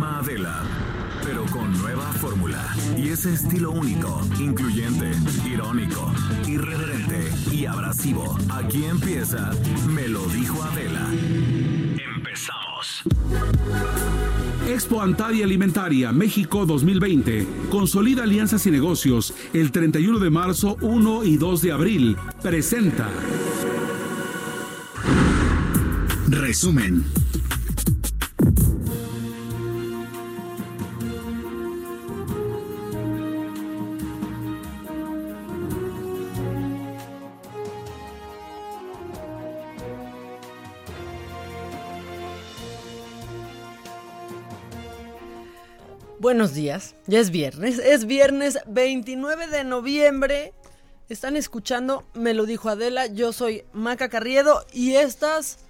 Misma Adela, pero con nueva fórmula y ese estilo único, incluyente, irónico, irreverente y abrasivo. Aquí empieza Me lo dijo Adela. Empezamos. Expo Antadia Alimentaria México 2020. Consolida alianzas y negocios el 31 de marzo, 1 y 2 de abril. Presenta. Resumen. Buenos días, ya es viernes, es viernes 29 de noviembre. Están escuchando, me lo dijo Adela, yo soy Maca Carriedo y estas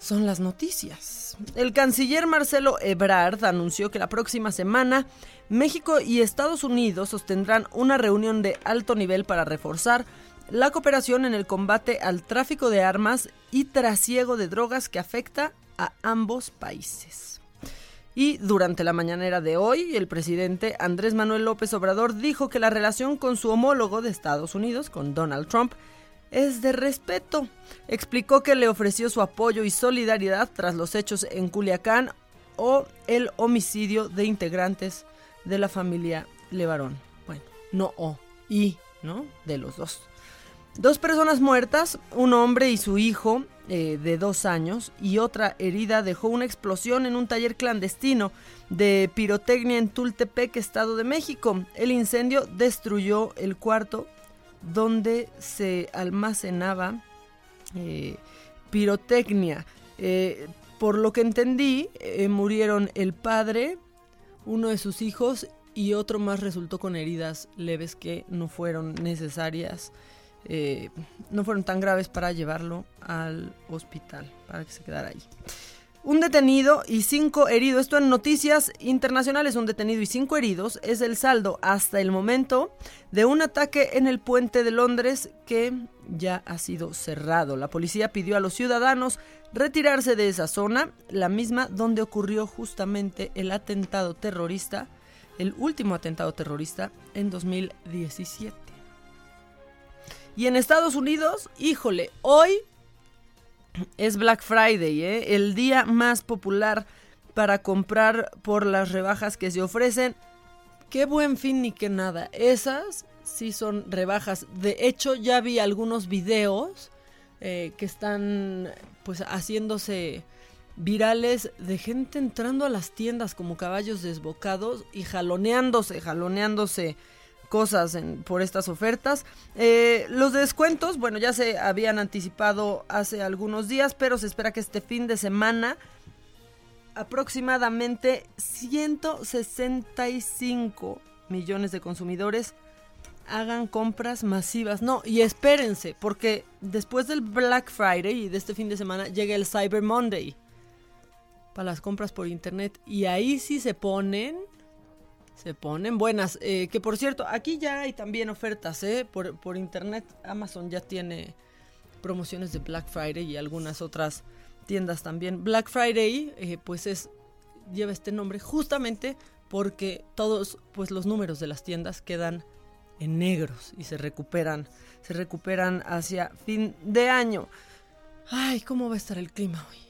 son las noticias. El canciller Marcelo Ebrard anunció que la próxima semana México y Estados Unidos sostendrán una reunión de alto nivel para reforzar la cooperación en el combate al tráfico de armas y trasiego de drogas que afecta a ambos países. Y durante la mañanera de hoy, el presidente Andrés Manuel López Obrador dijo que la relación con su homólogo de Estados Unidos, con Donald Trump, es de respeto. Explicó que le ofreció su apoyo y solidaridad tras los hechos en Culiacán o el homicidio de integrantes de la familia Levarón. Bueno, no o, y, ¿no? De los dos. Dos personas muertas, un hombre y su hijo eh, de dos años, y otra herida dejó una explosión en un taller clandestino de pirotecnia en Tultepec, Estado de México. El incendio destruyó el cuarto donde se almacenaba eh, pirotecnia. Eh, por lo que entendí, murieron el padre, uno de sus hijos y otro más resultó con heridas leves que no fueron necesarias eh, no fueron tan graves para llevarlo al hospital, para que se quedara ahí. Un detenido y cinco heridos, esto en noticias internacionales, un detenido y cinco heridos es el saldo hasta el momento de un ataque en el puente de Londres que ya ha sido cerrado. La policía pidió a los ciudadanos retirarse de esa zona, la misma donde ocurrió justamente el atentado terrorista, el último atentado terrorista en 2017. Y en Estados Unidos, híjole, hoy es Black Friday, ¿eh? el día más popular para comprar por las rebajas que se ofrecen. Qué buen fin ni qué nada. Esas sí son rebajas. De hecho, ya vi algunos videos eh, que están pues haciéndose virales de gente entrando a las tiendas como caballos desbocados y jaloneándose, jaloneándose cosas por estas ofertas. Eh, los descuentos, bueno, ya se habían anticipado hace algunos días, pero se espera que este fin de semana aproximadamente 165 millones de consumidores hagan compras masivas. No, y espérense, porque después del Black Friday y de este fin de semana llega el Cyber Monday para las compras por internet y ahí sí se ponen se ponen buenas. Eh, que por cierto, aquí ya hay también ofertas, ¿eh? Por, por internet. Amazon ya tiene promociones de Black Friday y algunas otras tiendas también. Black Friday, eh, pues es lleva este nombre justamente porque todos pues los números de las tiendas quedan en negros y se recuperan, se recuperan hacia fin de año. Ay, ¿cómo va a estar el clima hoy?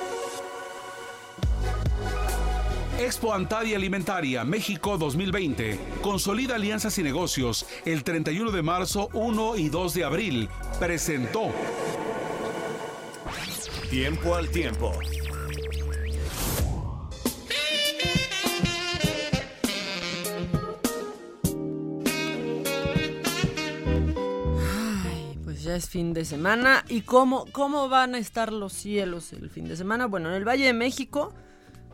Expo Antadia Alimentaria México 2020. Consolida alianzas y negocios el 31 de marzo, 1 y 2 de abril. Presentó. Tiempo al tiempo. Ay, pues ya es fin de semana. ¿Y cómo, cómo van a estar los cielos el fin de semana? Bueno, en el Valle de México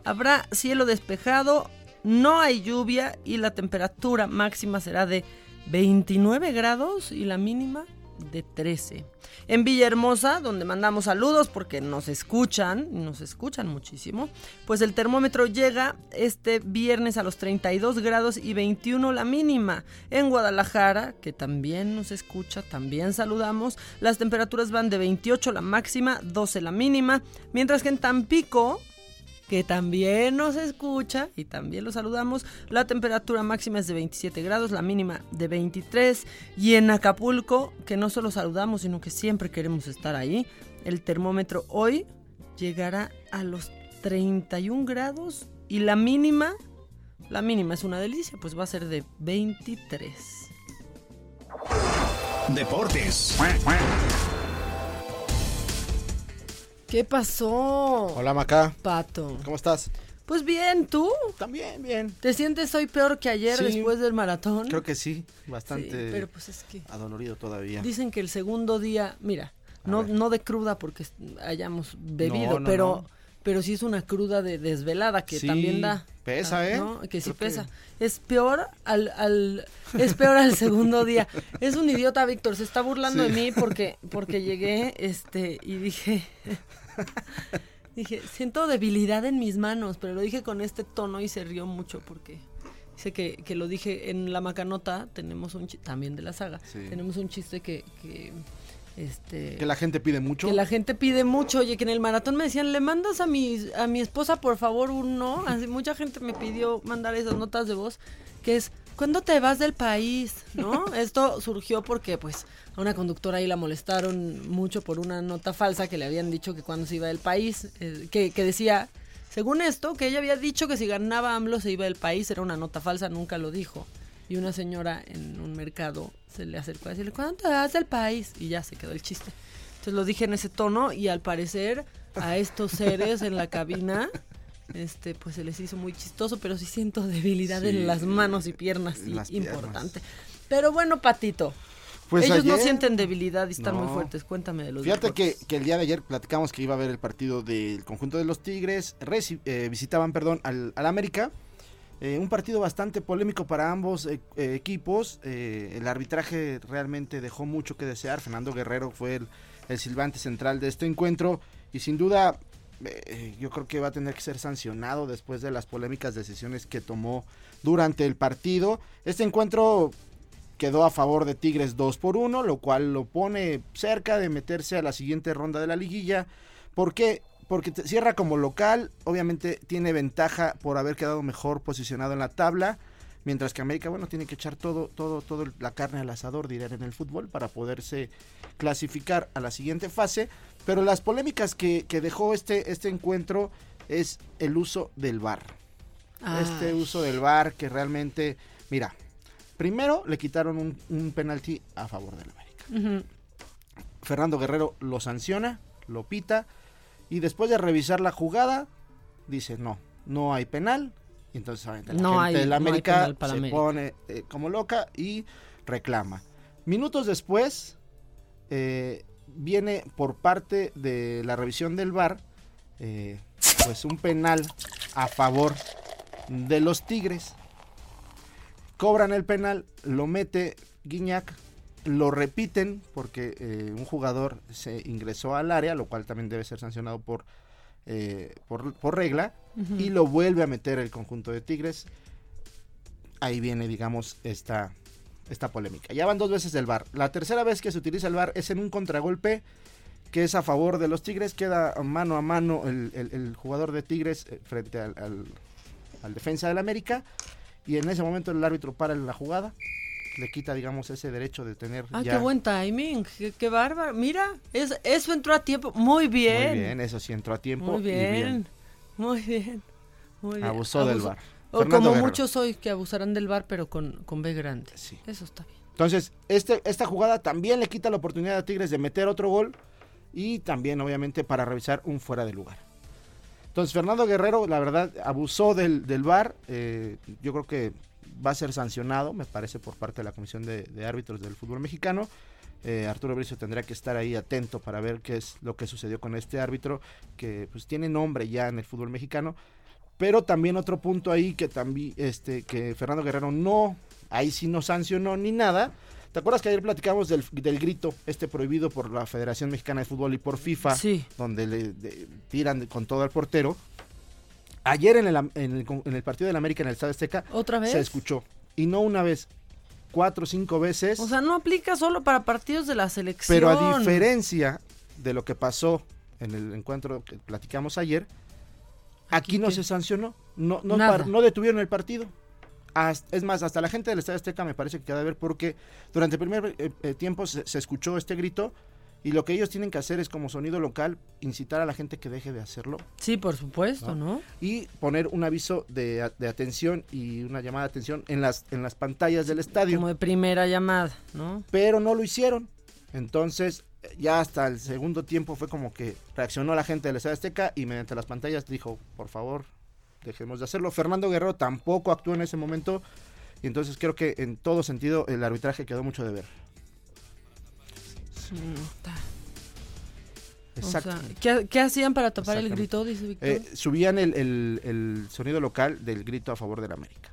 habrá cielo despejado, no hay lluvia y la temperatura máxima será de 29 grados y la mínima de 13. En Villahermosa, donde mandamos saludos porque nos escuchan, nos escuchan muchísimo, pues el termómetro llega este viernes a los 32 grados y 21 la mínima. En Guadalajara, que también nos escucha, también saludamos, las temperaturas van de 28 la máxima, 12 la mínima, mientras que en Tampico, que también nos escucha y también lo saludamos. La temperatura máxima es de 27 grados, la mínima de 23. Y en Acapulco, que no solo saludamos, sino que siempre queremos estar ahí, el termómetro hoy llegará a los 31 grados y la mínima, la mínima es una delicia, pues va a ser de 23. Deportes. ¿Qué pasó? Hola Maca, Pato. ¿cómo estás? Pues bien, ¿tú? También, bien. ¿Te sientes hoy peor que ayer Sí, después del maratón? Creo que sí, Sí, bastante pero pues es que... adolorido todavía. Dicen que el segundo día, mira, A no, ver. no de cruda porque hayamos bebido, No, no, pero, no. Pero sí es una cruda de desvelada que Sí, también da. pesa, ah, ¿eh? ¿no? Que sí Creo que- pesa. Es peor al, al, es peor al segundo día. Es un idiota, Víctor, se está burlando Sí. de mí porque, porque llegué, este, y dije, dije, siento debilidad en mis manos, pero lo dije con este tono y se rió mucho porque dice que, que lo dije en la macanota, tenemos un también de la saga, Sí. tenemos un chiste que, que este Que la gente pide mucho. que la gente pide mucho, oye, que en el maratón me decían, le mandas a mi, a mi esposa, por favor, un no. Así, mucha gente me pidió mandar esas notas de voz, que es, ¿cuándo te vas del país? ¿No? Esto surgió porque, pues, a una conductora ahí la molestaron mucho por una nota falsa que le habían dicho que cuando se iba del país, eh, que, que decía, según esto, que ella había dicho que si ganaba AMLO se iba del país, era una nota falsa, nunca lo dijo. Y una señora en un mercado se le acercó a decirle, ¿cuándo te vas del país? Y ya se quedó el chiste. Entonces lo dije en ese tono y al parecer a estos seres en la cabina, este, pues se les hizo muy chistoso, pero sí siento debilidad Sí, en las manos y piernas, importante. Pero bueno, Patito, Pues ellos no sienten debilidad y están muy fuertes. Cuéntame de los Fíjate que, el día de ayer platicamos que iba a haber el partido del conjunto de los Tigres, reci- eh, visitaban, perdón, al, al América. Eh, un partido bastante polémico para ambos eh, eh, equipos. El arbitraje realmente dejó mucho que desear. Fernando Guerrero fue el, silbante central de este encuentro y sin duda yo creo que va a tener que ser sancionado después de las polémicas decisiones que tomó durante el partido. Este encuentro quedó a favor de Tigres 2 por 1, lo cual lo pone cerca de meterse a la siguiente ronda de la liguilla. ¿Por qué? Porque te- cierra como local, obviamente tiene ventaja por haber quedado mejor posicionado en la tabla, mientras que América, bueno, tiene que echar todo, todo, todo la carne al asador, dirían en el fútbol, para poderse clasificar a la siguiente fase. Pero las polémicas que, que dejó este, este encuentro es el uso del VAR este uso del VAR que realmente, mira, primero le quitaron un, un penalti a favor del América. Fernando Guerrero lo sanciona, lo pita y después de revisar la jugada dice no, no hay penal. Y entonces la No gente del América se América. pone eh, como loca y reclama. Minutos después eh, viene por parte de la revisión del VAR eh, pues un penal a favor de los Tigres. Cobran el penal, lo mete Guiñac, lo repiten porque eh, un jugador se ingresó al área, lo cual también debe ser sancionado por, eh, por, por regla, y lo vuelve a meter el conjunto de Tigres. Ahí viene, digamos, esta esta polémica. Ya van dos veces del VAR. La tercera vez que se utiliza el VAR es en un contragolpe que es a favor de los Tigres. Queda mano a mano el, el- el jugador de Tigres eh, frente al, al- al defensa del América. Y en ese momento el árbitro para la jugada. Le quita, digamos, ese derecho de tener Ah, ya... qué buen timing, qué, qué bárbaro. Mira, es, eso entró a tiempo. Muy bien. Muy bien, eso sí entró a tiempo. Muy y bien. Muy bien. Muy bien. Abusó del. VAR. O Fernando como Guerrero. muchos hoy que abusarán del bar, pero con, con B grande. Sí. Eso está bien. Entonces, este, esta jugada también le quita la oportunidad a Tigres de meter otro gol y también, obviamente, para revisar un fuera de lugar. Entonces, Fernando Guerrero, la verdad, abusó del, del VAR. eh, yo creo que va a ser sancionado, me parece, por parte de la Comisión de, de Árbitros del Fútbol Mexicano. Eh, Arturo Bricio tendrá que estar ahí atento para ver qué es lo que sucedió con este árbitro, que pues tiene nombre ya en el fútbol mexicano. Pero también otro punto ahí que también, este, que Fernando Guerrero no, ahí sí no sancionó ni nada. ¿Te acuerdas que ayer platicamos del, del grito, este prohibido por la Federación Mexicana de Fútbol y por FIFA, Sí. donde le de- tiran con todo al portero? Ayer en el, en el, en el partido del América en el Estado Azteca ¿Otra vez? se escuchó. Y no una vez, cuatro o cinco veces. O sea, no aplica solo para partidos de la selección. Pero a diferencia de lo que pasó en el encuentro que platicamos ayer, aquí, Aquí no qué? se sancionó, no, no, par- no detuvieron el partido. Es más, hasta la gente del Estadio Azteca me parece que queda de ver porque durante el primer eh, eh, tiempo se, se escuchó este grito y lo que ellos tienen que hacer es como sonido local incitar a la gente que deje de hacerlo Sí, por supuesto, ¿no? y poner un aviso de, de atención y una llamada de atención en las, en las pantallas del estadio Como de primera llamada, ¿no? pero no lo hicieron. Entonces, ya hasta el segundo tiempo fue como que reaccionó la gente del Estadio Azteca y mediante las pantallas dijo, por favor, dejemos de hacerlo. Fernando Guerrero tampoco actuó en ese momento y entonces creo que en todo sentido el arbitraje quedó mucho de ver. Exacto. O sea, ¿qué, qué hacían para tapar el grito? Dice Víctor. Eh, subían el, el- el sonido local del grito a favor del América.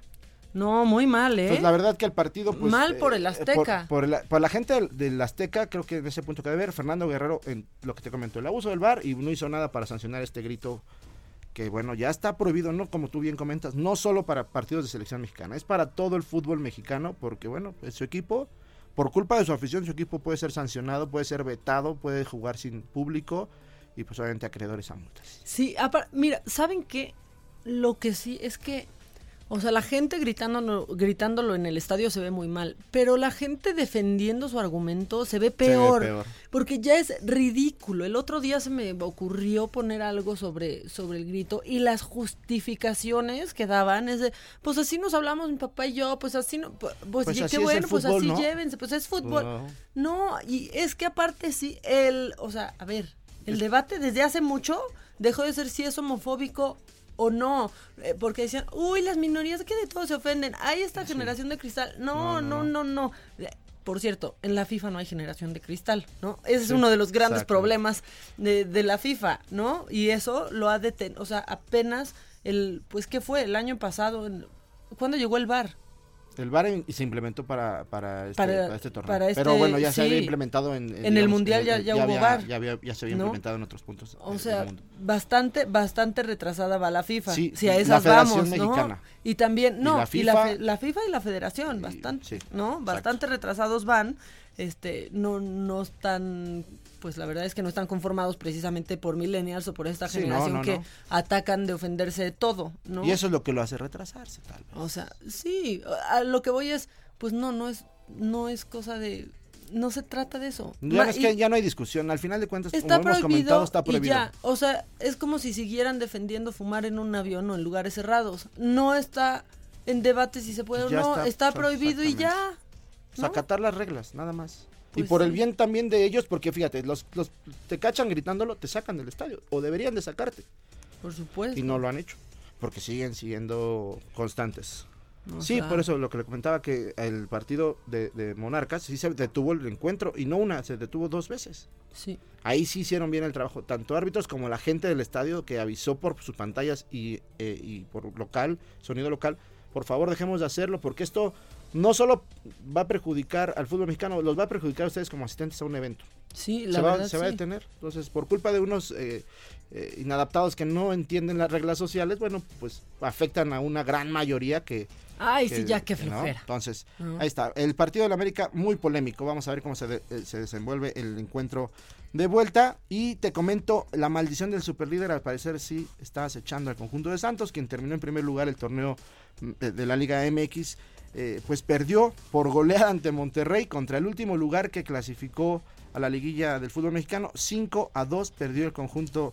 no, muy mal, ¿eh? Pues la verdad que el partido... Pues, Mal por el eh, Azteca. Por, por el- por la gente del, del Azteca, creo que en ese punto que debe ver, Fernando Guerrero, en lo que te comentó, el abuso del bar y no hizo nada para sancionar este grito que, bueno, ya está prohibido, ¿no? Como tú bien comentas, no solo para partidos de selección mexicana, es para todo el fútbol mexicano, porque, bueno, pues, su equipo, por culpa de su afición, su equipo puede ser sancionado, puede ser vetado, puede jugar sin público y, pues, obviamente, acreedores a multas. Sí, mira, ¿saben qué? Lo que sí es que, o sea, la gente gritándolo, gritándolo en el estadio se ve muy mal, pero la gente defendiendo su argumento se ve peor, peor. porque ya es ridículo. El otro día se me ocurrió poner algo sobre, sobre el grito y las justificaciones que daban es de, pues así nos hablamos mi papá y yo, pues así no, pues, Pues y así qué bueno, pues fútbol, así ¿no? llévense, pues es fútbol. No. No, y es que aparte sí, el, o sea, a ver, el debate desde hace mucho dejó de ser si es homofóbico o no, eh, porque decían, uy, las minorías que de todo se ofenden, hay esta generación de cristal. No, no, no, no. Eh, Por cierto, en la FIFA no hay generación de cristal, ¿no? Ese es uno de los grandes exacto. problemas de, de la FIFA, ¿no? Y eso lo ha detenido, o sea, apenas el, pues, ¿qué fue? El año pasado, en- ¿cuándo llegó el VAR? El VAR en- se implementó para, para, este, Para- para este torneo. para este- Pero bueno, ya se había implementado en... En el Mundial ya- ya hubo había, VAR. Ya, había- ya se había ¿No? implementado en otros puntos. O sea, mundo. bastante, bastante retrasada va la FIFA. Sí, si a la esas Federación vamos, ¿no? Mexicana. Y también, Y no, la y la, FIFA. fe- la FIFA y la Federación, Y- bastante, sí, ¿no? exacto. Bastante retrasados van. Este, no, no están, pues la verdad es que no están conformados precisamente por millennials o por esta Sí, generación no, que no. atacan de ofenderse de todo, ¿no? Y eso es lo que lo hace retrasarse, tal vez. O sea, sí, a lo que voy es, pues no, no es, no es cosa de, no se trata de eso. Ya, Ma- es y- que ya no hay discusión. Al final de cuentas, Está como hemos prohibido, comentado, está y prohibido. ya. O sea, es como si siguieran defendiendo fumar en un avión o en lugares cerrados. No está en debate si se puede Ya o no. está, Está, so- prohibido y ya. O sea, acatar las reglas, nada más. y Pues por el bien también de ellos, porque fíjate, los, los te cachan gritándolo, te sacan del estadio. O deberían de sacarte. Por supuesto. Y no lo han hecho. Porque siguen siendo constantes. O Sí, sea, por eso lo que le comentaba que el partido de, de Monarcas sí se detuvo el encuentro y no una, se detuvo dos veces. Sí. Ahí sí hicieron bien el trabajo, tanto árbitros como la gente del estadio que avisó por sus pantallas y, eh, y por local, sonido local. Por favor, dejemos de hacerlo porque esto no solo va a perjudicar al fútbol mexicano, los va a perjudicar a ustedes como asistentes a un evento. Sí, la Se va, verdad se va a detener. Entonces, por culpa de unos eh, eh, inadaptados que no entienden las reglas sociales, bueno, pues afectan a una gran mayoría que... Ay, que- sí, ya que no. flojera. Entonces, ahí está. El partido del América muy polémico. Vamos a ver cómo se, de- eh, se desenvuelve el encuentro de vuelta. Y te comento, la maldición del superlíder al parecer sí está acechando al conjunto de Santos, quien terminó en primer lugar el torneo mm, de, de la Liga MX. Eh, pues perdió por goleada ante Monterrey contra el último lugar que clasificó a la liguilla del fútbol mexicano. 5 a 2 perdió el conjunto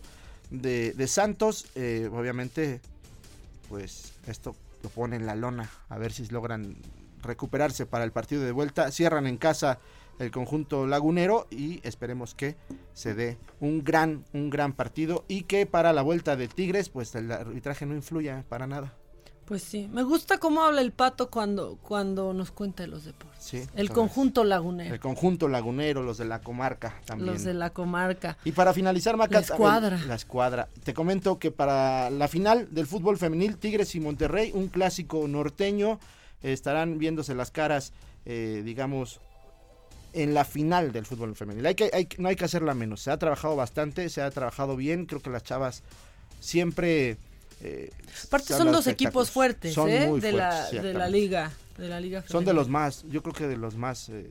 de, Santos. Eh, obviamente, pues esto lo pone en la lona. A ver si logran recuperarse para el partido de vuelta. Cierran en casa el conjunto lagunero y esperemos que se dé un gran, un gran partido y que para la vuelta de Tigres, pues el arbitraje no influya para nada. Pues sí, me gusta cómo habla el pato cuando, cuando nos cuenta de los deportes. Sí, el conjunto lagunero, El conjunto lagunero, los de la comarca también. los de la comarca. Y para finalizar, Maca, La escuadra. La escuadra. Te comento que para la final del fútbol femenil, Tigres y Monterrey, un clásico norteño, eh, estarán viéndose las caras, eh, digamos, en la final del fútbol femenil. Hay que, hay que- no hay que hacerla menos. Se ha trabajado bastante, se ha trabajado bien. Creo que las chavas siempre. Eh, Aparte son dos equipos fuertes, Son ¿eh? muy de, la, de liga, de la liga Son de los más, yo creo que de los más eh,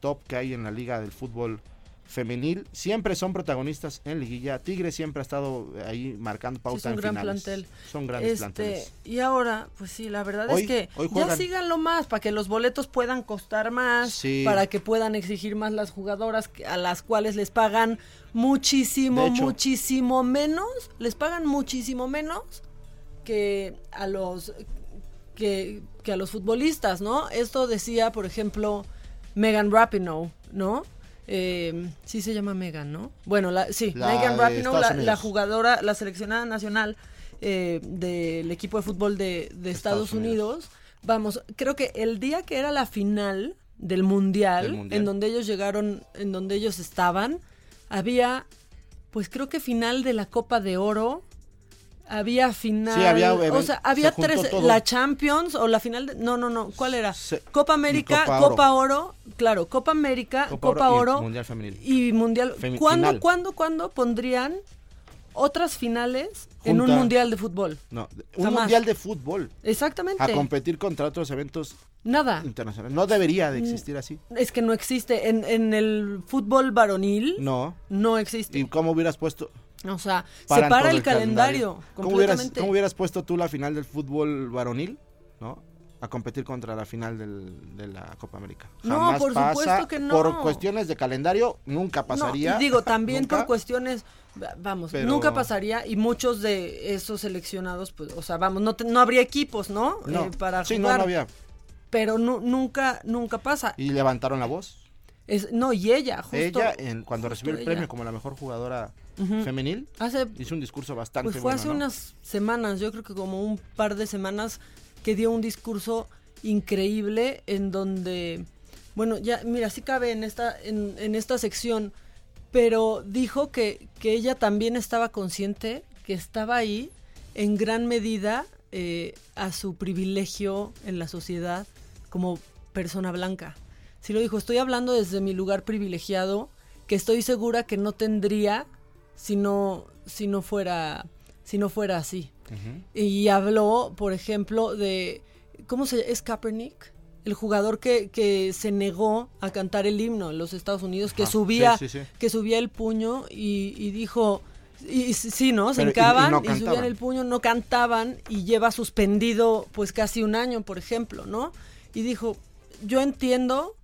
top que hay en la liga del fútbol femenil. Siempre son protagonistas en liguilla. Tigre siempre ha estado ahí marcando pauta es un en gran finales. plantel. Son grandes Este, planteles. y ahora, pues sí, la verdad Hoy- es que ya síganlo más para que los boletos puedan costar más, Sí. para que puedan exigir más las jugadoras a las cuales les pagan muchísimo, hecho. muchísimo menos, les pagan muchísimo menos que a los que, que a los futbolistas, ¿no? Esto decía, por ejemplo, Megan Rapinoe, ¿no? Eh, sí se llama Megan, ¿no? Bueno, la, sí, La Megan Rapinoe, la, jugadora, la seleccionada nacional eh, del equipo de fútbol de, de Estados, Estados Unidos. Unidos. Vamos, creo que el día que era la final del mundial, Del Mundial. en donde ellos llegaron, en donde ellos estaban, había, pues creo que final de la Copa de Oro. Había final. Sí, había o sea, había se tres. todo. La Champions o la final. De, no, no, no. ¿Cuál era? Se- Copa América, Copa Copa, Oro. Claro, Copa América, Copa Copa, Oro y. Mundial Femenil. Y Mundial. ¿Cuándo, final. cuándo, cuándo pondrían otras finales en un. Mundial de fútbol? No, un Jamás. mundial de fútbol. Exactamente. A competir contra otros eventos Nada. internacionales. No debería Mm. de existir así. Es que no existe. En, en el fútbol varonil no, No. existe. ¿Y cómo hubieras puesto? O sea, paran separa el, calendario. ¿Cómo hubieras, completamente. cómo hubieras puesto tú la final del fútbol varonil? ¿No? A competir contra la final del- de la Copa América. No, por pasa. supuesto que no. Por cuestiones de calendario, nunca pasaría. No, digo, también nunca. por cuestiones, va- vamos, Pero- nunca pasaría y muchos de esos seleccionados, pues, o sea, vamos, no, te- no habría equipos, ¿no? No, Eh, para sí, no, jugar, no había. pero nu- nunca, nunca pasa. Y levantaron la voz. Es, no, y ella, justo. ella, en, cuando justo recibió el ella. premio como la mejor jugadora Femenil, Hace, hizo un discurso bastante pues fue bueno, hace ¿no? unas semanas, yo creo que como un par de semanas, que dio un discurso increíble en donde, bueno, ya, mira, sí cabe en esta, en, en esta sección, pero dijo que, que ella también estaba consciente que estaba ahí en gran medida eh, a su privilegio en la sociedad como persona blanca. Sí lo dijo, estoy hablando desde mi lugar privilegiado, que estoy segura que no tendría si no, si no fuera, si no fuera así. Y habló, por ejemplo, de. ¿Cómo se llama? ¿Es Kaepernick? El jugador que, que se negó a cantar el himno en los Estados Unidos, que subía, sí, sí, sí. que subía el puño y, y dijo. Y, sí, ¿no? Se Pero- y- y hincaban no y, subían el puño, no cantaban y lleva suspendido pues casi un año, por ejemplo, ¿no? Y dijo, yo entiendo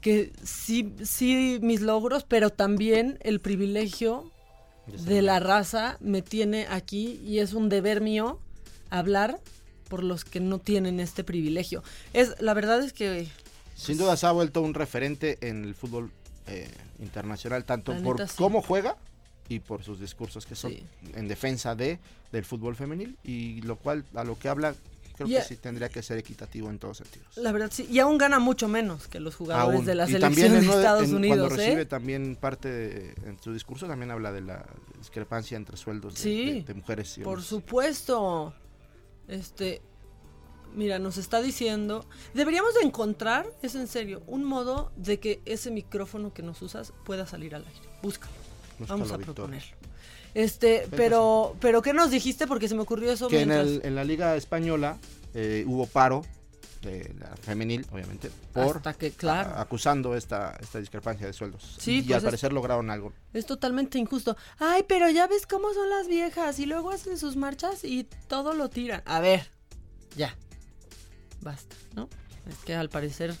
que sí, sí mis logros, pero también el privilegio de la raza me tiene aquí y es un deber mío hablar por los que no tienen este privilegio. Es la verdad es que Sin duda se ha vuelto un referente en el fútbol eh, internacional, tanto por neta, sí. cómo juega y por sus discursos que son Sí. en defensa de del fútbol femenil y lo cual a lo que habla creo Y que a- sí tendría que ser equitativo en todos sentidos. la verdad sí y aún gana mucho menos que los jugadores Aún. de la selección de Estados en- Unidos, cuando recibe ¿eh? también parte de- en su discurso también habla de la discrepancia entre sueldos de, Sí, de- de mujeres y Por hombres. supuesto. Este, mira, nos está diciendo, deberíamos de encontrar, es en serio, un modo de que ese micrófono que nos usas pueda salir al aire. Búscalo. Búscalo, Vamos a Víctor. proponerlo. Este, pero, pero ¿qué nos dijiste? Porque se me ocurrió eso Que en, el- en la Liga Española eh, hubo paro de la femenil, obviamente, por Hasta que, claro. a- acusando esta, esta discrepancia de sueldos. Sí, y pues al es- parecer lograron algo. Es totalmente injusto. Ay, pero ya ves cómo son las viejas y luego hacen sus marchas y todo lo tiran. A ver, ya. Basta, ¿no? Es que al parecer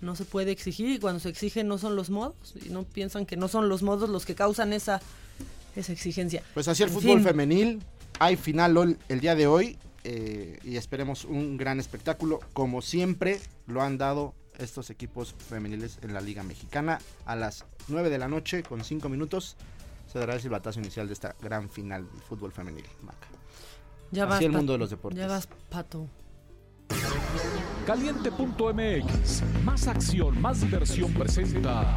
no se puede exigir y cuando se exige no son los modos y no piensan que no son los modos los que causan esa esa exigencia. Pues así el En fútbol fin. femenil. Hay final ol- el día de hoy eh, y esperemos un gran espectáculo como siempre lo han dado estos equipos femeniles en la Liga Mexicana a las 9 de la noche con 5 minutos se dará el silbatazo inicial de esta gran final del fútbol femenil. Maca. Ya Así vas, el mundo de los deportes. Ya vas, pato. Caliente.mx, más acción, más diversión presenta.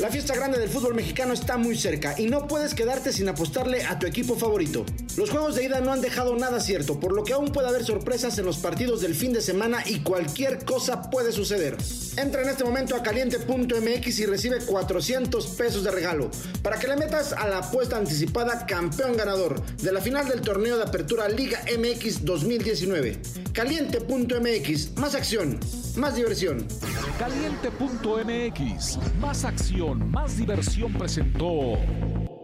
La fiesta grande del fútbol mexicano está muy cerca y no puedes quedarte sin apostarle a tu equipo favorito. Los juegos de ida no han dejado nada cierto, por lo que aún puede haber sorpresas en los partidos del fin de semana y cualquier cosa puede suceder. Entra en este momento a caliente.mx y recibe 400 pesos de regalo para que le metas a la apuesta anticipada campeón ganador de la final del torneo de apertura Liga MX 2019. Caliente.mx, más acción, más diversión. Caliente.mx, más acción, más diversión presentó.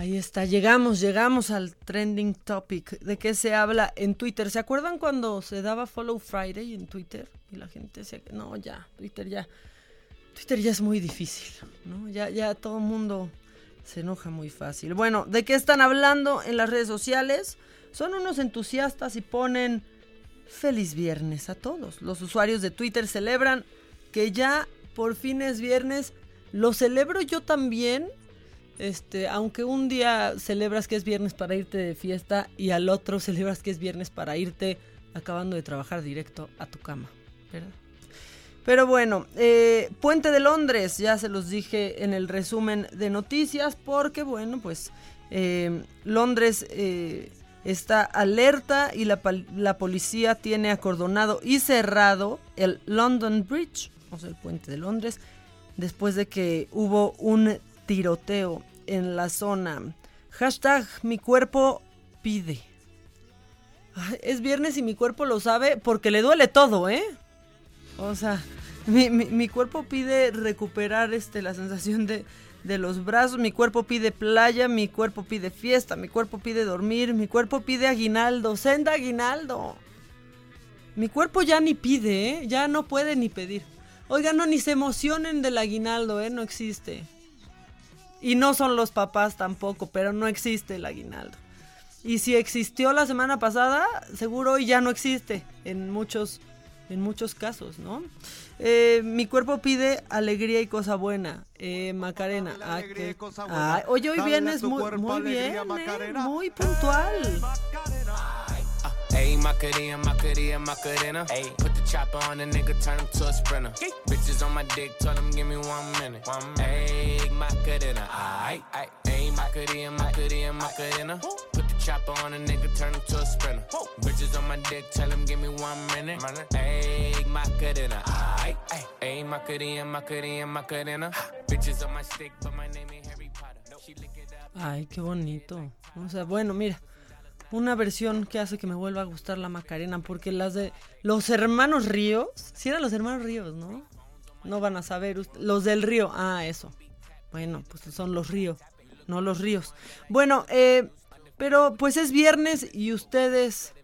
ahí está, llegamos, llegamos al trending topic. ¿De qué se habla en Twitter? ¿Se acuerdan cuando se daba Follow Friday en Twitter? Y la gente decía no, ya, Twitter ya. Twitter ya es muy difícil, ¿no? Ya, ya todo el mundo se enoja muy fácil. Bueno, ¿de qué están hablando en las redes sociales? Son unos entusiastas y ponen feliz viernes a todos. Los usuarios de Twitter celebran que ya por fin es viernes. Lo celebro yo también. Este, aunque un día celebras que es viernes para irte de fiesta y al otro celebras que es viernes para irte acabando de trabajar directo a tu cama. Pero bueno, eh, Puente de Londres, ya se los dije en el resumen de noticias, porque bueno, pues eh, Londres eh, está alerta y la, la policía tiene acordonado y cerrado el London Bridge, o sea, el Puente de Londres, después de que hubo un tiroteo en la zona. Hashtag mi cuerpo pide. Es viernes y mi cuerpo lo sabe porque le duele todo, ¿eh? O sea, mi, mi- mi cuerpo pide recuperar este, la sensación de, de los brazos, mi cuerpo pide playa, mi cuerpo pide fiesta, mi cuerpo pide dormir, mi cuerpo pide aguinaldo, senda aguinaldo. Mi cuerpo ya ni pide, ¿eh? Ya no puede ni pedir. Oigan, no, ni se emocionen del aguinaldo, ¿eh? No existe. Y no son los papás tampoco, pero no existe el aguinaldo. Y si existió la semana pasada, seguro hoy ya no existe en muchos, en muchos casos, ¿no? Eh, mi cuerpo pide alegría y cosa buena. Eh, Macarena. Ah, que- Ay, oye, hoy vienes muy, muy bien, ¿eh? muy puntual. Ayy, Macarena, Macarena, Macarena. Ayy, put the chopper on the nigga, turn him to a sprinter. Bitches on my dick, tell him give me one minute. One Ayy, Macarena, aight, aight. Ayy, Macarena, Macarena, Macarena. Put the chopper on a nigga, turn him to a sprinter. Bitches on my dick, tell him give me one minute. Ayy, Macarena, aight, aight. Ayy, Macarena, Macarena, Macarena. Bitches on my stick, but my name ain't Harry Potter. She lick it up. Ay, qué bonito. O sea, bueno, mira. Una versión que hace que me vuelva a gustar la Macarena, porque las de los hermanos Ríos, si eran los hermanos Ríos, ¿no? No van a saber, los del río, ah, eso. Bueno, pues son los ríos, no los ríos. Bueno, eh, pero pues es viernes y ustedes,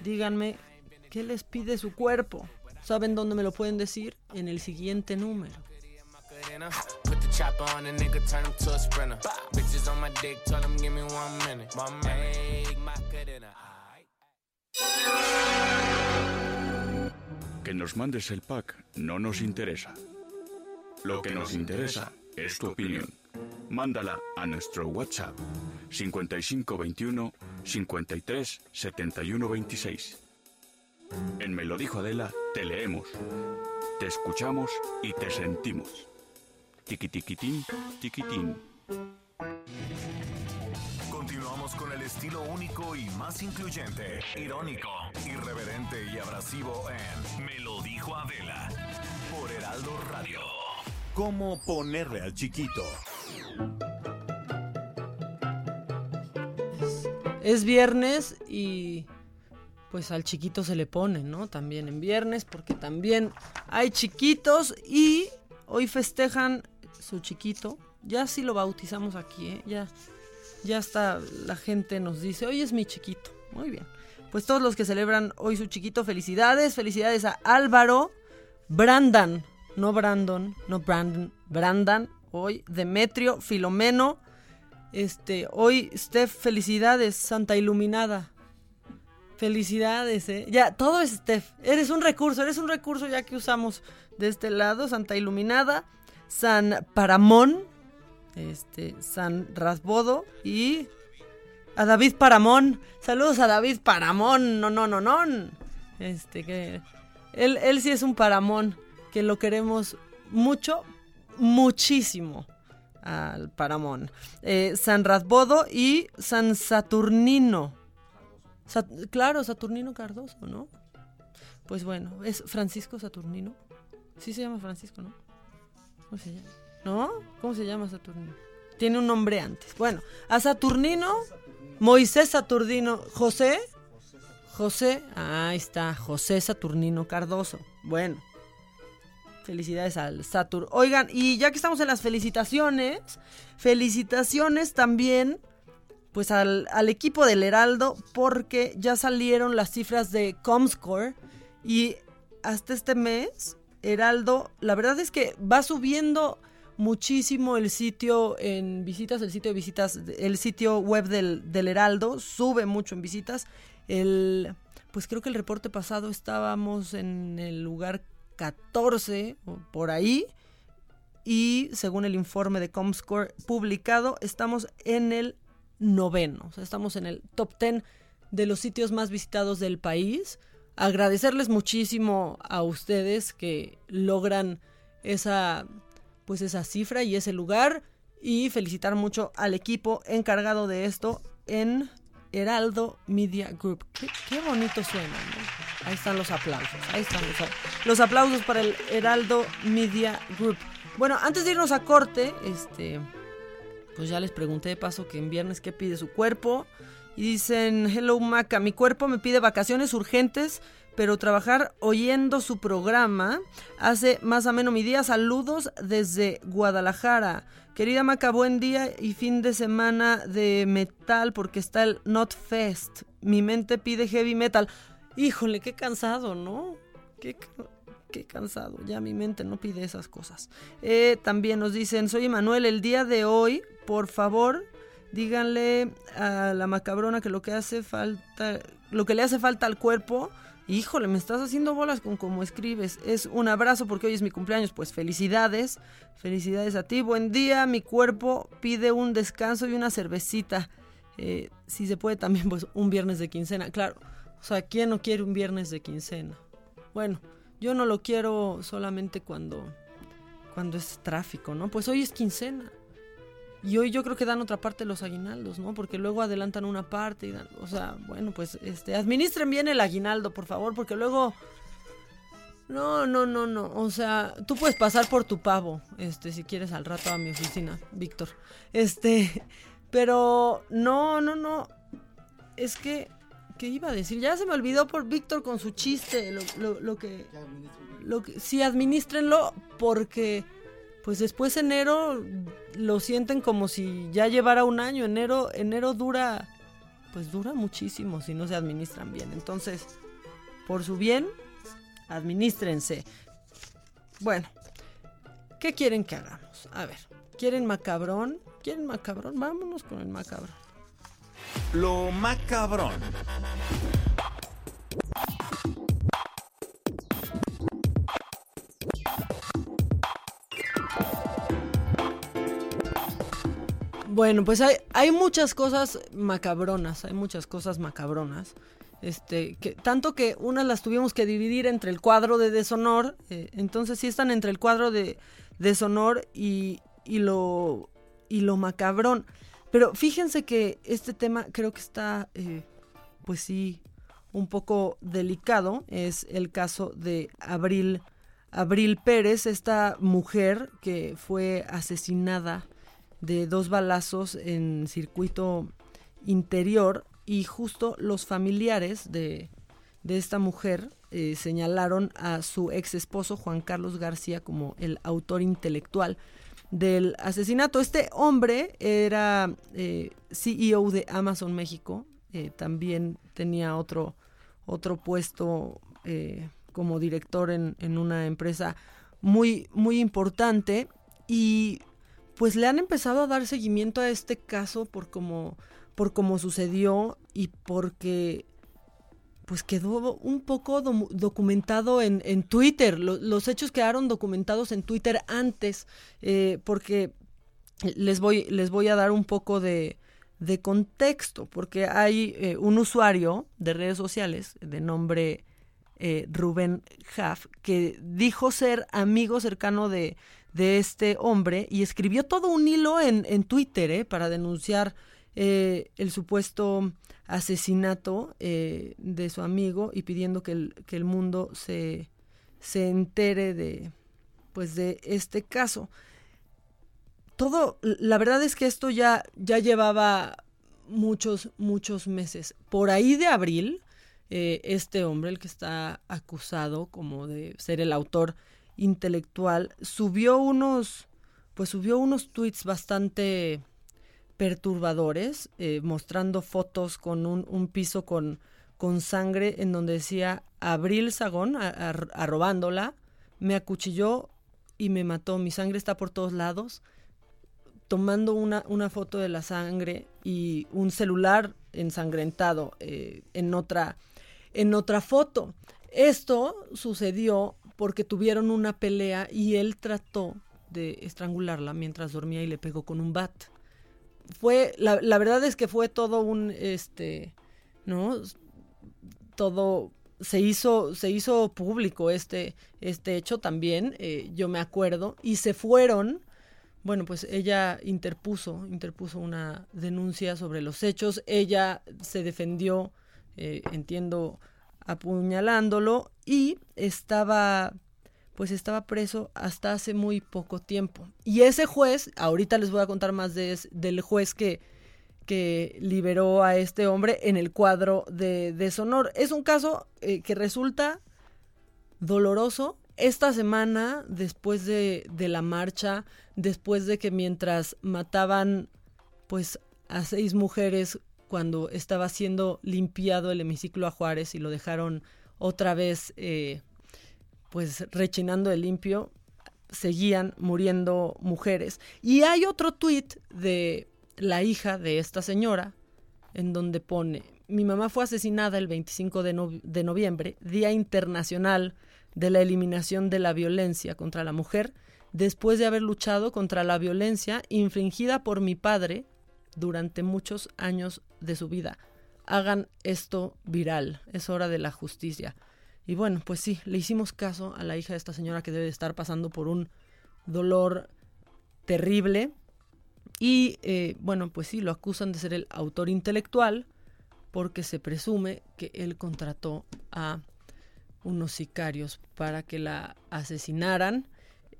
díganme, ¿qué les pide su cuerpo? ¿Saben dónde me lo pueden decir? En el siguiente número. Chopper on a nigga, turn him to a sprinter. Bitches on my dick, tell him give me one minute. Macarena. aight. Que nos mandes el pack no nos interesa. Lo que nos interesa es tu opinión. Mándala a nuestro WhatsApp 5521 53 71 26. En Me lo dijo Adela, te leemos, te escuchamos y te sentimos. Tiki tiquitín, tiquitín. Continuamos con el estilo único y más incluyente, irónico, irreverente y abrasivo en Me lo dijo Adela por Heraldo Radio. ¿Cómo ponerle al chiquito? Es viernes y pues al chiquito se le pone, ¿no? También en viernes porque también hay chiquitos y hoy festejan su chiquito. Ya sí lo bautizamos aquí, ¿eh? Ya, ya está, la gente nos dice, hoy es mi chiquito. Muy bien. Pues todos los que celebran hoy su chiquito, felicidades. Felicidades a Álvaro, Brandan, no Brandon, no Brandon, Brandan, hoy Demetrio, Filomeno, este, hoy Steph, felicidades, Santa Iluminada. Felicidades, eh. Ya, todo es Steph. Eres un recurso, eres un recurso ya que usamos de este lado, Santa Iluminada, San Paramón, este, San Rasbodo y a David Paramón. Saludos a David Paramón. No, no, no, no. Este que él, él sí es un Paramón que lo queremos mucho, muchísimo al Paramón. Eh, San Rasbodo y San Saturnino. Sa- claro, Saturnino Cardoso, ¿no? Pues bueno, es Francisco Saturnino. Sí se llama Francisco, ¿no? ¿Cómo se llama? ¿No? ¿Cómo se llama Saturnino? Tiene un nombre antes. Bueno, a Saturnino, Moisés Saturnino, José. José, ahí está, José Saturnino Cardoso. Bueno, Felicidades al Satur. Oigan, y ya que estamos en las felicitaciones, felicitaciones también pues al, al equipo del Heraldo porque ya salieron las cifras de Comscore y hasta este mes Heraldo, la verdad es que va subiendo muchísimo el sitio en visitas, el sitio de visitas, el sitio web del, del Heraldo sube mucho en visitas. El, pues creo que el reporte pasado estábamos en el lugar 14 o por ahí y según el informe de Comscore publicado estamos en el noveno, o sea, estamos en el top 10 de los sitios más visitados del país. Agradecerles muchísimo a ustedes que logran esa pues esa cifra y ese lugar y felicitar mucho al equipo encargado de esto en Heraldo Media Group. Qué, bonito suena, ¿no? Ahí están los aplausos, ahí están los, los aplausos para el Heraldo Media Group. Bueno, antes de irnos a corte, este pues ya les pregunté de paso que en viernes qué pide su cuerpo. Y dicen, hello Maca, mi cuerpo me pide vacaciones urgentes, pero trabajar oyendo su programa hace más ameno mi día. Saludos desde Guadalajara. Querida Maca, buen día y fin de semana de metal porque está el Not Fest. Mi mente pide heavy metal. Híjole, qué cansado, ¿no? Qué, qué cansado. Ya mi mente no pide esas cosas. Eh, también nos dicen, soy Emanuel, el día de hoy, por favor, díganle a la macabrona que lo que hace falta, lo que le hace falta al cuerpo, híjole, me estás haciendo bolas con cómo escribes. Es un abrazo porque hoy es mi cumpleaños, pues felicidades, felicidades a ti, buen día, mi cuerpo pide un descanso y una cervecita. Eh, si se puede también, pues un viernes de quincena, claro. O sea, ¿quién no quiere un viernes de quincena? Bueno, yo no lo quiero solamente cuando, cuando es tráfico, ¿no? Pues hoy es quincena. Y hoy yo creo que dan otra parte los aguinaldos, ¿no? Porque luego adelantan una parte y dan, o sea, bueno, pues este, administren bien el aguinaldo, por favor, porque luego no, no, no, no, o sea, tú puedes pasar por tu pavo, este, si quieres al rato a mi oficina, Víctor. Este, pero no, no, no. Es que ¿qué iba a decir? Ya se me olvidó por Víctor con su chiste, lo, lo, lo que lo que sí administrenlo porque pues después enero lo sienten como si ya llevara un año. Enero, enero dura, pues dura muchísimo si no se administran bien. Entonces, por su bien, administrense. Bueno, ¿qué quieren que hagamos? A ver, ¿quieren macabrón? ¿Quieren macabrón? Vámonos con el macabrón. Lo macabrón. Bueno, pues hay, hay muchas cosas macabronas, hay muchas cosas macabronas. Este, que, tanto que unas las tuvimos que dividir entre el cuadro de deshonor, eh, entonces sí están entre el cuadro de deshonor y, y, lo, y lo macabrón. Pero fíjense que este tema creo que está, eh, pues sí, un poco delicado. Es el caso de Abril, Abril Pérez, esta mujer que fue asesinada de dos balazos en circuito interior y justo los familiares de, esta mujer eh, señalaron a su ex esposo Juan Carlos García como el autor intelectual del asesinato. Este hombre era eh, CEO de Amazon México, eh, también tenía otro, otro puesto como director en, en, una empresa muy, muy importante y pues le han empezado a dar seguimiento a este caso por cómo por sucedió y porque pues quedó un poco documentado en, en Twitter. los hechos quedaron documentados en Twitter antes, eh, porque les voy, les voy a dar un poco de, de contexto, porque hay eh, un usuario de redes sociales de nombre eh, Rubén Jaff que dijo ser amigo cercano de, de este hombre y escribió todo un hilo en, en Twitter eh, para denunciar eh, el supuesto asesinato eh, de su amigo y pidiendo que el, que el mundo se, se entere de, pues de este caso. Todo, la verdad es que esto ya, ya llevaba muchos, muchos meses. Por ahí de abril, este hombre, el que está acusado como de ser el autor intelectual, subió unos, pues subió unos tweets bastante perturbadores, eh, mostrando fotos con un, piso con, con, sangre en donde decía Abril Sagón arrobándola, me acuchilló y me mató, mi sangre está por todos lados, tomando una, una foto de la sangre y un celular ensangrentado eh, en, otra, en otra foto. Esto sucedió porque tuvieron una pelea y él trató de estrangularla mientras dormía y le pegó con un bat. Fue, la, la verdad es que fue todo un, este, ¿no? Todo se hizo, se hizo público este, este hecho también, eh, yo me acuerdo, y se fueron, bueno, pues ella interpuso, interpuso una denuncia sobre los hechos, ella se defendió, eh, entiendo, apuñalándolo y estaba pues estaba preso hasta hace muy poco tiempo. Y ese juez, ahorita les voy a contar más de, del juez que, que liberó a este hombre en el cuadro de deshonor. Es un caso eh, que resulta doloroso. Esta semana, después de, de la marcha, después de que mientras mataban pues a seis mujeres cuando estaba siendo limpiado el hemiciclo a Juárez y lo dejaron otra vez eh, pues rechinando de limpio, seguían muriendo mujeres. Y hay otro tuit de la hija de esta señora en donde pone, mi mamá fue asesinada el 25 de, de noviembre, Día Internacional de la Eliminación de la Violencia contra la Mujer, después de haber luchado contra la violencia infringida por mi padre durante muchos años de su vida. Hagan esto viral, es hora de la justicia. Y bueno, pues sí, le hicimos caso a la hija de esta señora que debe de estar pasando por un dolor terrible. Y eh, bueno, pues sí, lo acusan de ser el autor intelectual porque se presume que él contrató a unos sicarios para que la asesinaran.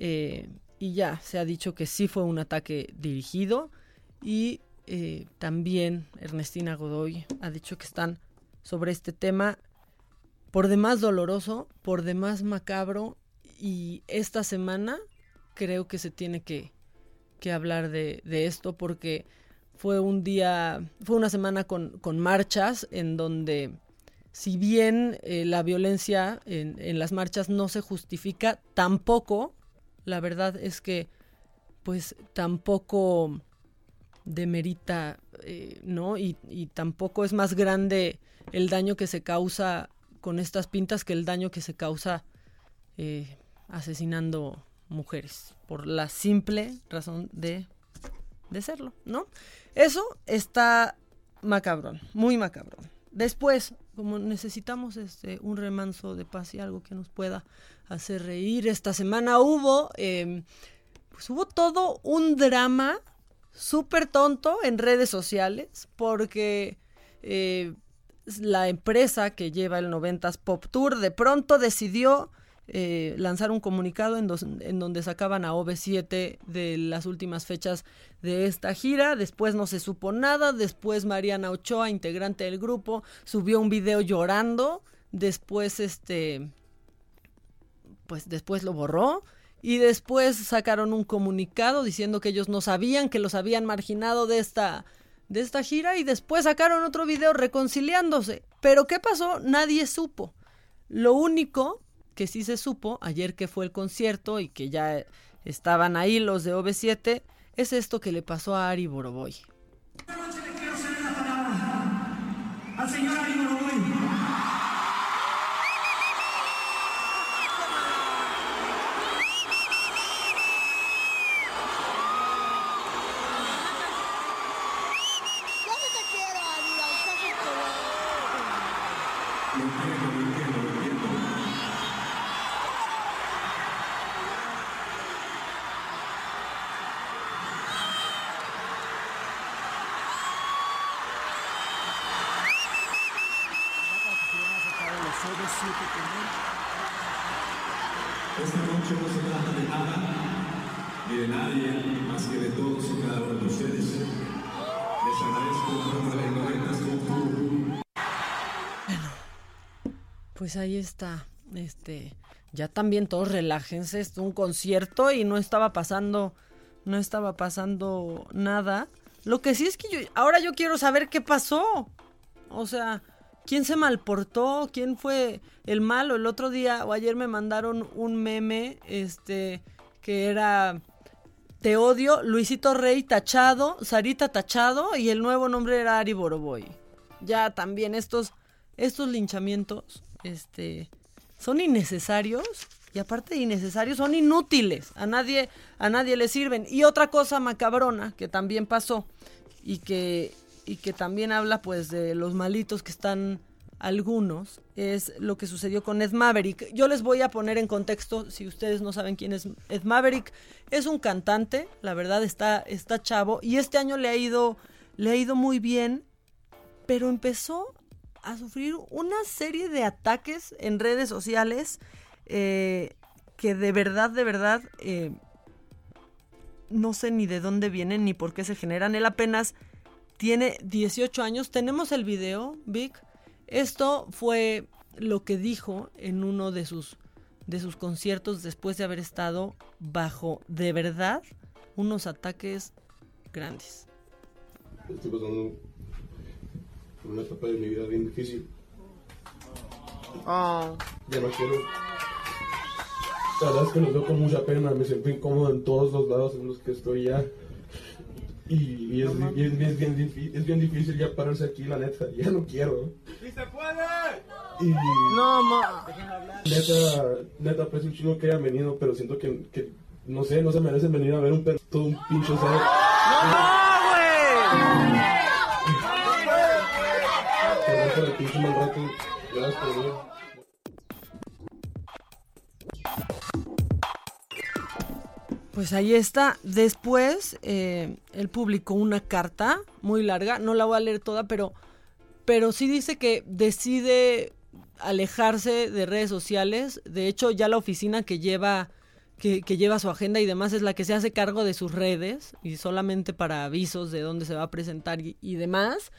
Eh, y ya se ha dicho que sí fue un ataque dirigido y eh, también Ernestina Godoy ha dicho que están sobre este tema por demás doloroso, por demás macabro y esta semana creo que se tiene que, que hablar de, de, esto porque fue un día, fue una semana con, con marchas en donde si bien eh, la violencia en, en las marchas no se justifica, tampoco, la verdad es que pues tampoco demerita, eh, ¿no? Y, y, tampoco es más grande el daño que se causa con estas pintas que el daño que se causa eh, asesinando mujeres, por la simple razón de de serlo, ¿no? Eso está macabrón, muy macabrón. Después, como necesitamos este, un remanso de paz y algo que nos pueda hacer reír, esta semana hubo, em, pues hubo todo un drama súper tonto en redes sociales, porque eh, la empresa que lleva el 90s Pop Tour de pronto decidió eh, lanzar un comunicado en, donde sacaban a OV7 de las últimas fechas de esta gira. Después no se supo nada. Después Mariana Ochoa, integrante del grupo, subió un video llorando. Después, este. Pues después lo borró. Y después sacaron un comunicado diciendo que ellos no sabían que los habían marginado de esta, de esta gira. Y después sacaron otro video reconciliándose. Pero ¿qué pasó? Nadie supo. Lo único que sí se supo ayer que fue el concierto y que ya estaban ahí los de OV7, es esto que le pasó a Ari Boroboy. Al señor Ari Boroboy. Pues ahí está, este, ya también todos relájense, es un concierto y no estaba pasando, no estaba pasando nada. Lo que sí es que ahora yo quiero saber qué pasó. O sea, ¿Quién se malportó? ¿Quién fue el malo? El otro día o ayer me mandaron un meme, este, que era Te odio, Luisito Rey tachado, Sarita tachado y el nuevo nombre era Ari Boroboy. Ya también estos, estos linchamientos, este, son innecesarios y aparte de innecesarios son inútiles. A nadie, a nadie le sirven. Y otra cosa macabrona que también pasó y que y que también habla pues de los malitos que están algunos, es lo que sucedió con Ed Maverick. Yo les voy a poner en contexto, si ustedes no saben quién es Ed Maverick, es un cantante, la verdad está, está chavo, y este año le ha ido, le ha ido muy bien, pero empezó a sufrir una serie de ataques en redes sociales eh, que de verdad, de verdad, eh, no sé ni de dónde vienen ni por qué se generan. Él apenas tiene 18 años. Tenemos el video, Vic. Esto fue lo que dijo en uno de sus, de sus conciertos después de haber estado bajo, de verdad, unos ataques grandes. Estoy pasando por una etapa de mi vida bien difícil. Oh. Ya no quiero. La verdad es que lo veo con mucha pena, me siento incómodo en todos los lados en los que estoy ya. Y, es, bien, difícil ya pararse aquí, la neta. Ya no quiero. ¡Sí se puede! Y, no, ma. Neta, neta, pues un chico que haya venido, pero siento que, que, no sé, no se merecen venir a ver un todo un pinche ser. ¡No, güey! Gracias. Pues ahí está. Después, eh, él publicó una carta muy larga. No la voy a leer toda, pero, pero sí dice que decide alejarse de redes sociales. De hecho, ya la oficina que lleva, que, lleva su agenda y demás es la que se hace cargo de sus redes y solamente para avisos de dónde se va a presentar y, demás.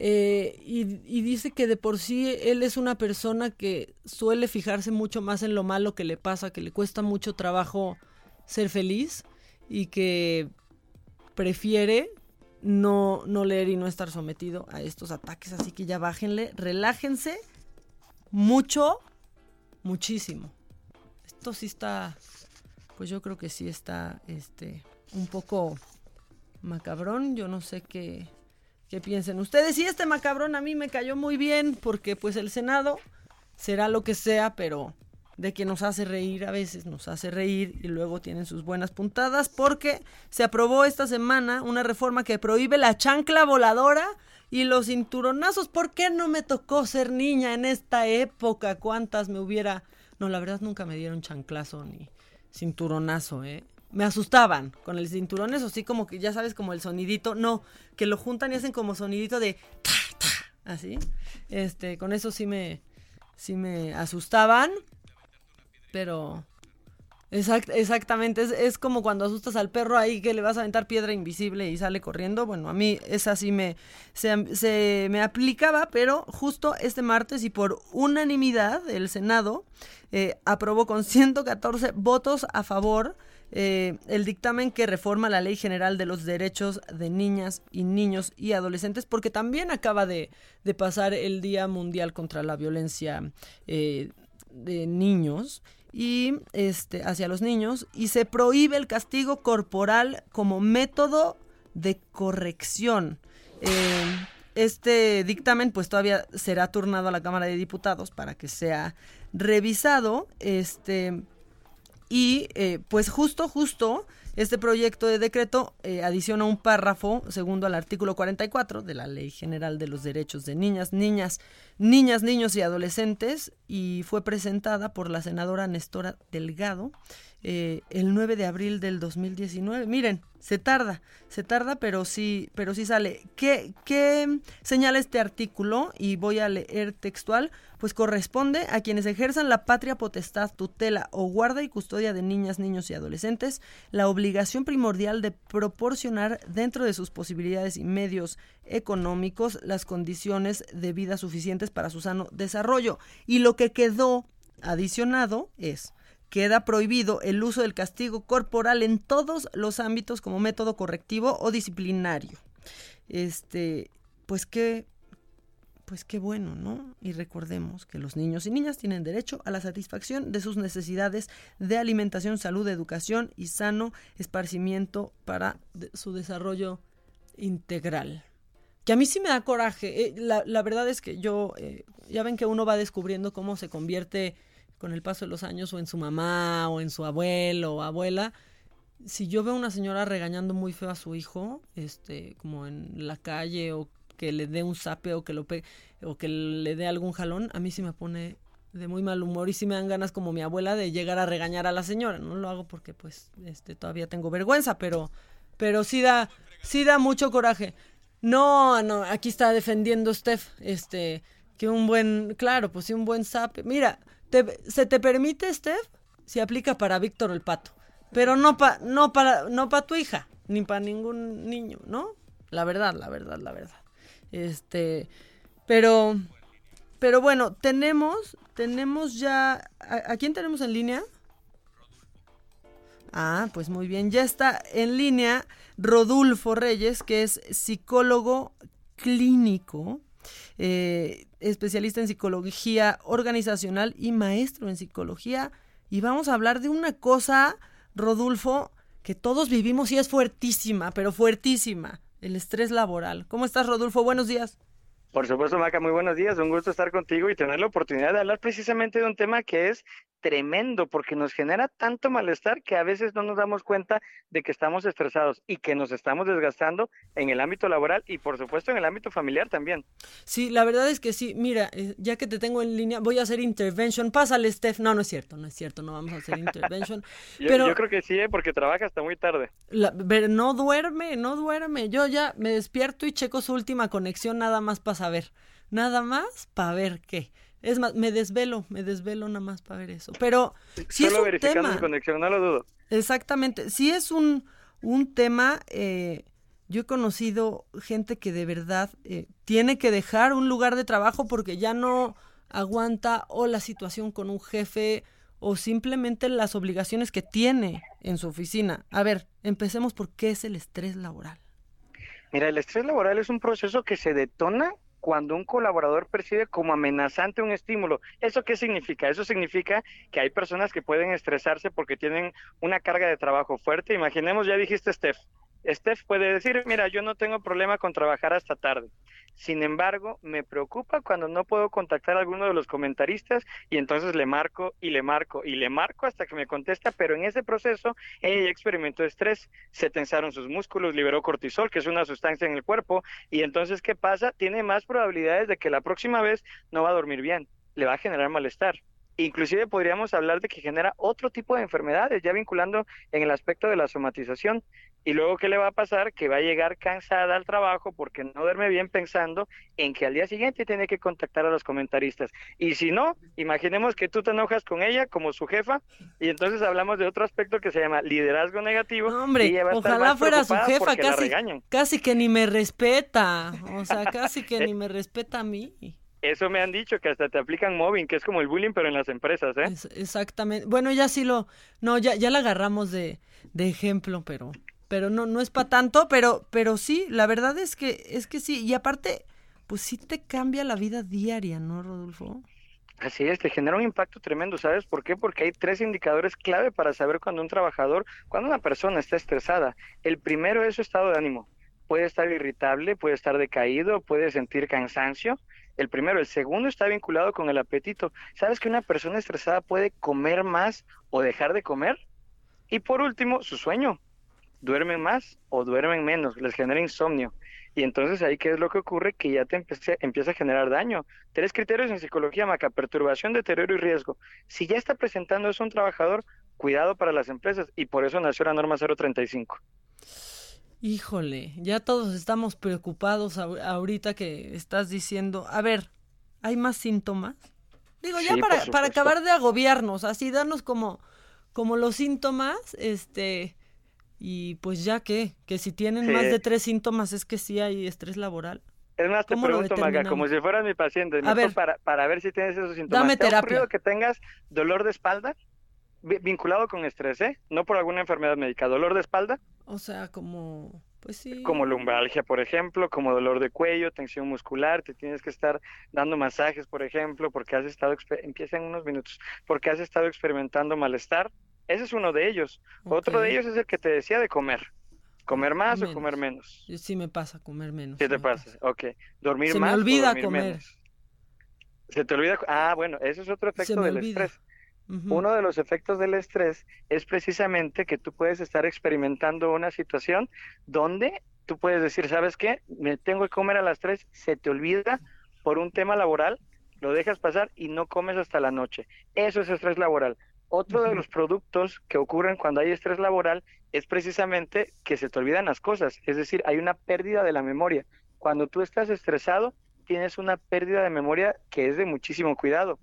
Eh, y, dice que de por sí él es una persona que suele fijarse mucho más en lo malo que le pasa, que le cuesta mucho trabajo ser feliz y que prefiere no, no leer y no estar sometido a estos ataques. Así que ya bájenle, relájense mucho, muchísimo. Esto sí está, pues yo creo que sí está este, un poco macabrón. Yo no sé qué, qué piensen ustedes. Y este macabrón a mí me cayó muy bien porque pues el Senado será lo que sea, pero de que nos hace reír a veces, nos hace reír y luego tienen sus buenas puntadas porque se aprobó esta semana una reforma que prohíbe la chancla voladora y los cinturonazos. ¿Por qué no me tocó ser niña en esta época? ¿Cuántas me hubiera... No, la verdad nunca me dieron chanclazo ni cinturonazo, ¿eh? Me asustaban con el cinturón, eso sí, como que ya sabes, como el sonidito. No, que lo juntan y hacen como sonidito de... Ta, ta, así. Este, con eso sí me, sí me asustaban. Pero Exact, exactamente, es, es, como cuando asustas al perro ahí que le vas a aventar piedra invisible y sale corriendo. Bueno, a mí esa sí me, se, se me aplicaba, pero justo este martes y por unanimidad el Senado eh, aprobó con 114 votos a favor eh, el dictamen que reforma la Ley General de los Derechos de Niñas y Niños y Adolescentes, porque también acaba de, de pasar el Día Mundial contra la Violencia eh, de Niños y este hacia los niños y se prohíbe el castigo corporal como método de corrección. Eh, este dictamen pues todavía será turnado a la Cámara de Diputados para que sea revisado. Este y eh, pues justo, justo este proyecto de decreto eh, adiciona un párrafo segundo al artículo 44 de la Ley General de los Derechos de Niñas, Niñas, Niñas, Niños y Adolescentes y fue presentada por la senadora Nestora Delgado eh, el 9 de abril del 2019. Miren, se tarda, se tarda, pero sí, pero sí sale. ¿Qué, ¿Qué señala este artículo? Y voy a leer textual. Pues corresponde a quienes ejerzan la patria potestad, tutela o guarda y custodia de niñas, niños y adolescentes la obligación primordial de proporcionar dentro de sus posibilidades y medios económicos las condiciones de vida suficientes para su sano desarrollo. Y lo que quedó adicionado es queda prohibido el uso del castigo corporal en todos los ámbitos como método correctivo o disciplinario. Este, pues qué pues qué bueno, ¿no? Y recordemos que los niños y niñas tienen derecho a la satisfacción de sus necesidades de alimentación, salud, educación y sano esparcimiento para su desarrollo integral. Que a mí sí me da coraje. Eh, la, la, verdad es que yo, eh, ya ven que uno va descubriendo cómo se convierte con el paso de los años o en su mamá o en su abuelo o abuela, si yo veo una señora regañando muy feo a su hijo, este, como en la calle o que le dé un zape o que lo o que le dé algún jalón, a mí sí me pone de muy mal humor y sí me dan ganas como mi abuela de llegar a regañar a la señora. No lo hago porque pues este todavía tengo vergüenza, pero pero sí da sí da mucho coraje. No, no, aquí está defendiendo Steph, este que un buen, claro, pues sí un buen zape. Mira, se te permite, Steph, si aplica para Víctor el Pato, pero no, pa, no para no para tu hija, ni para ningún niño, ¿no? La verdad, la verdad, la verdad. Este, pero, pero bueno, tenemos, tenemos ya, ¿a, quién tenemos en línea? Ah, pues muy bien, ya está en línea Rodulfo Reyes, que es psicólogo clínico eh, especialista en psicología organizacional y maestro en psicología. Y vamos a hablar de una cosa, Rodolfo, que todos vivimos y es fuertísima, pero fuertísima, el estrés laboral. ¿Cómo estás, Rodolfo? Buenos días. Por supuesto, Maca, muy buenos días. Un gusto estar contigo y tener la oportunidad de hablar precisamente de un tema que es tremendo porque nos genera tanto malestar que a veces no nos damos cuenta de que estamos estresados y que nos estamos desgastando en el ámbito laboral y por supuesto en el ámbito familiar también. Sí, la verdad es que sí. Mira, eh, ya que te tengo en línea, voy a hacer intervention. Pásale, Steph. No, no es cierto, no es cierto, no vamos a hacer intervention. yo, pero, yo creo que sí, ¿eh? porque trabaja hasta muy tarde. no duerme, no duerme. Yo ya me despierto y checo su última conexión nada más para saber. Nada más para ver qué. Es más, me desvelo, me desvelo nada más para ver eso. Pero si es un tema, su conexión, no lo dudo. Exactamente. Si es un, un tema, eh, yo he conocido gente que de verdad eh, tiene que dejar un lugar de trabajo porque ya no aguanta o la situación con un jefe o simplemente las obligaciones que tiene en su oficina. A ver, empecemos por qué es el estrés laboral. Mira, el estrés laboral es un proceso que se detona cuando un colaborador percibe como amenazante un estímulo. ¿Eso qué significa? Eso significa que hay personas que pueden estresarse porque tienen una carga de trabajo fuerte. Imaginemos, ya dijiste, Steph, Steph puede decir, mira, yo no tengo problema con trabajar hasta tarde. Sin embargo, me preocupa cuando no puedo contactar a alguno de los comentaristas y entonces le marco y le marco y le marco hasta que me contesta, pero en ese proceso ella experimentó estrés, se tensaron sus músculos, liberó cortisol, que es una sustancia en el cuerpo, y entonces, ¿qué pasa? Tiene más probabilidades de que la próxima vez no va a dormir bien, le va a generar malestar. Inclusive podríamos hablar de que genera otro tipo de enfermedades, ya vinculando en el aspecto de la somatización. Y luego, ¿qué le va a pasar? Que va a llegar cansada al trabajo porque no duerme bien pensando en que al día siguiente tiene que contactar a los comentaristas. Y si no, imaginemos que tú te enojas con ella como su jefa y entonces hablamos de otro aspecto que se llama liderazgo negativo. hombre, ojalá fuera su jefa, casi, casi que ni me respeta. O sea, casi que ni me respeta a mí. Eso me han dicho, que hasta te aplican mobbing, que es como el bullying, pero en las empresas, ¿eh? exactamente. Bueno, ya sí lo... No, ya, ya la agarramos de, de ejemplo, pero pero no no es para tanto, pero pero sí, la verdad es que es que sí, y aparte pues sí te cambia la vida diaria, ¿no, Rodolfo? Así es, te genera un impacto tremendo, ¿sabes por qué? Porque hay tres indicadores clave para saber cuando un trabajador, cuando una persona está estresada. El primero es su estado de ánimo. Puede estar irritable, puede estar decaído, puede sentir cansancio el primero. El segundo está vinculado con el apetito. ¿Sabes que una persona estresada puede comer más o dejar de comer? Y por último, su sueño. Duermen más o duermen menos, les genera insomnio. Y entonces ahí qué es lo que ocurre, que ya te empieza a generar daño. Tres criterios en psicología maca, perturbación, deterioro y riesgo. Si ya está presentando eso un trabajador, cuidado para las empresas y por eso nació la norma 035. Híjole, ya todos estamos preocupados ahorita que estás diciendo, a ver, ¿hay más síntomas? Digo, ya para, para acabar de agobiarnos, así darnos como, como los síntomas, este, y pues ya que, que si tienen más de tres síntomas es que sí hay estrés laboral. Es más, te pregunto, Maga, como si fueras mi paciente, a ver, para, para ver si tienes esos síntomas. Dame ¿Te terapia. ha que tengas dolor de espalda? vinculado con estrés, ¿eh? No por alguna enfermedad médica, dolor de espalda. O sea, como, pues sí. Como lumbalgia, por ejemplo, como dolor de cuello, tensión muscular, te tienes que estar dando masajes, por ejemplo, porque has estado, empieza en unos minutos, porque has estado experimentando malestar. Ese es uno de ellos. Otro de ellos es el que te decía de comer. ¿Comer más o comer menos? Sí me pasa comer menos. ¿Qué te pasa? Ok. ¿Dormir Se más me olvida comer. Se te olvida. Ah, bueno, ese es otro efecto del estrés. Uno de los efectos del estrés es precisamente que tú puedes estar experimentando una situación donde tú puedes decir, ¿sabes qué? Me tengo que comer a las tres, se te olvida por un tema laboral, lo dejas pasar y no comes hasta la noche. Eso es estrés laboral. Otro de los productos que ocurren cuando hay estrés laboral es precisamente que se te olvidan las cosas, es decir, hay una pérdida de la memoria. Cuando tú estás estresado, tienes una pérdida de memoria que es de muchísimo cuidado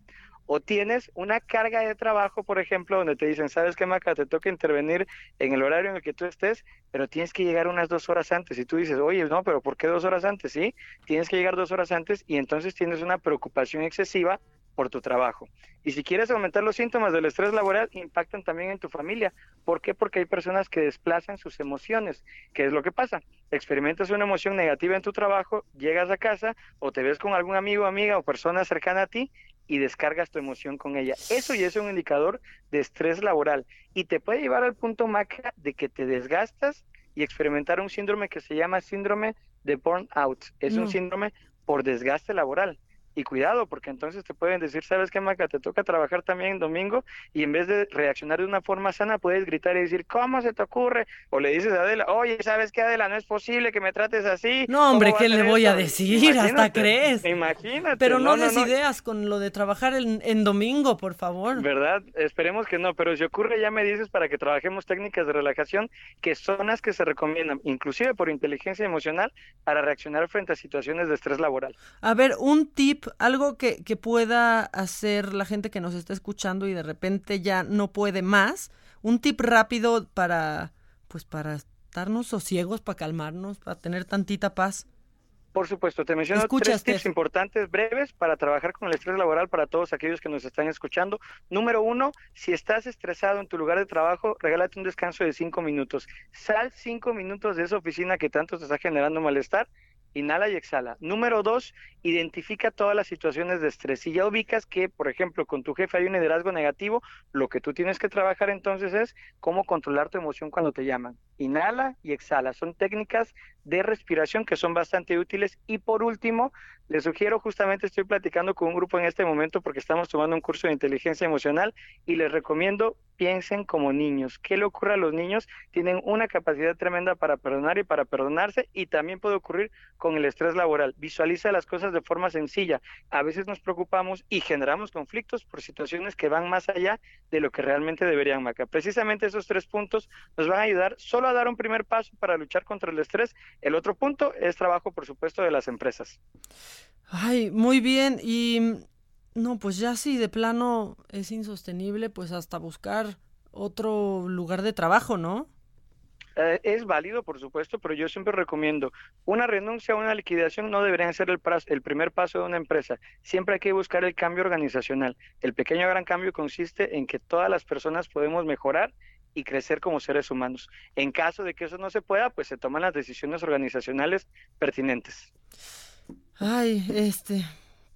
o tienes una carga de trabajo, por ejemplo, donde te dicen, sabes qué, Maca, te toca intervenir en el horario en el que tú estés, pero tienes que llegar unas dos horas antes. Y tú dices, oye, no, pero ¿por qué dos horas antes? Sí, tienes que llegar dos horas antes y entonces tienes una preocupación excesiva por tu trabajo. Y si quieres aumentar los síntomas del estrés laboral, impactan también en tu familia. ¿Por qué? Porque hay personas que desplazan sus emociones. ¿Qué es lo que pasa? Experimentas una emoción negativa en tu trabajo, llegas a casa o te ves con algún amigo, amiga o persona cercana a ti y descargas tu emoción con ella. Eso ya es un indicador de estrés laboral y te puede llevar al punto maca de que te desgastas y experimentar un síndrome que se llama síndrome de burnout. Es un síndrome por desgaste laboral. Y cuidado, porque entonces te pueden decir, ¿sabes qué, Maca? Te toca trabajar también en domingo y en vez de reaccionar de una forma sana, puedes gritar y decir, ¿cómo se te ocurre? O le dices a Adela, oye, ¿sabes qué, Adela? No es posible que me trates así. No, hombre, ¿qué le voy a decir? Hasta crees. Imagínate. Pero no, des ideas con lo de trabajar en, en, domingo, por favor. ¿Verdad? Esperemos que no, pero si ocurre, ya me dices para que trabajemos técnicas de relajación que son las que se recomiendan, inclusive por inteligencia emocional, para reaccionar frente a situaciones de estrés laboral. A ver, un tip algo que, que pueda hacer la gente que nos está escuchando y de repente ya no puede más, un tip rápido para, pues para estarnos sosiegos, para calmarnos, para tener tantita paz. Por supuesto, te menciono tres tips importantes, breves, para trabajar con el estrés laboral para todos aquellos que nos están escuchando. Número uno, si estás estresado en tu lugar de trabajo, regálate un descanso de cinco minutos. Sal cinco minutos de esa oficina que tanto te está generando malestar inhala y exhala. Número dos, identifica todas las situaciones de estrés. Si ya ubicas que, por ejemplo, con tu jefe hay un liderazgo negativo, lo que tú tienes que trabajar entonces es cómo controlar tu emoción cuando te llaman. Inhala y exhala. Son técnicas de respiración que son bastante útiles. Y por último, les sugiero, justamente estoy platicando con un grupo en este momento porque estamos tomando un curso de inteligencia emocional y les recomiendo piensen como niños. ¿Qué le ocurre a los niños? Tienen una capacidad tremenda para perdonar y para perdonarse y también puede ocurrir con el estrés laboral. Visualiza las cosas de forma sencilla. A veces nos preocupamos y generamos conflictos por situaciones que van más allá de lo que realmente deberían, Maca. Precisamente esos tres puntos nos van a ayudar solo a dar un primer paso para luchar contra el estrés. El otro punto es trabajo, por supuesto, de las empresas. Ay, muy bien. Y no, pues ya si de plano es insostenible, pues hasta buscar otro lugar de trabajo, ¿no? Eh, es válido, por supuesto, pero yo siempre recomiendo una renuncia o una liquidación no deberían ser el, el, primer paso de una empresa. Siempre hay que buscar el cambio organizacional. El pequeño gran cambio consiste en que todas las personas podemos mejorar y crecer como seres humanos. En caso de que eso no se pueda, pues se toman las decisiones organizacionales pertinentes. Ay, este,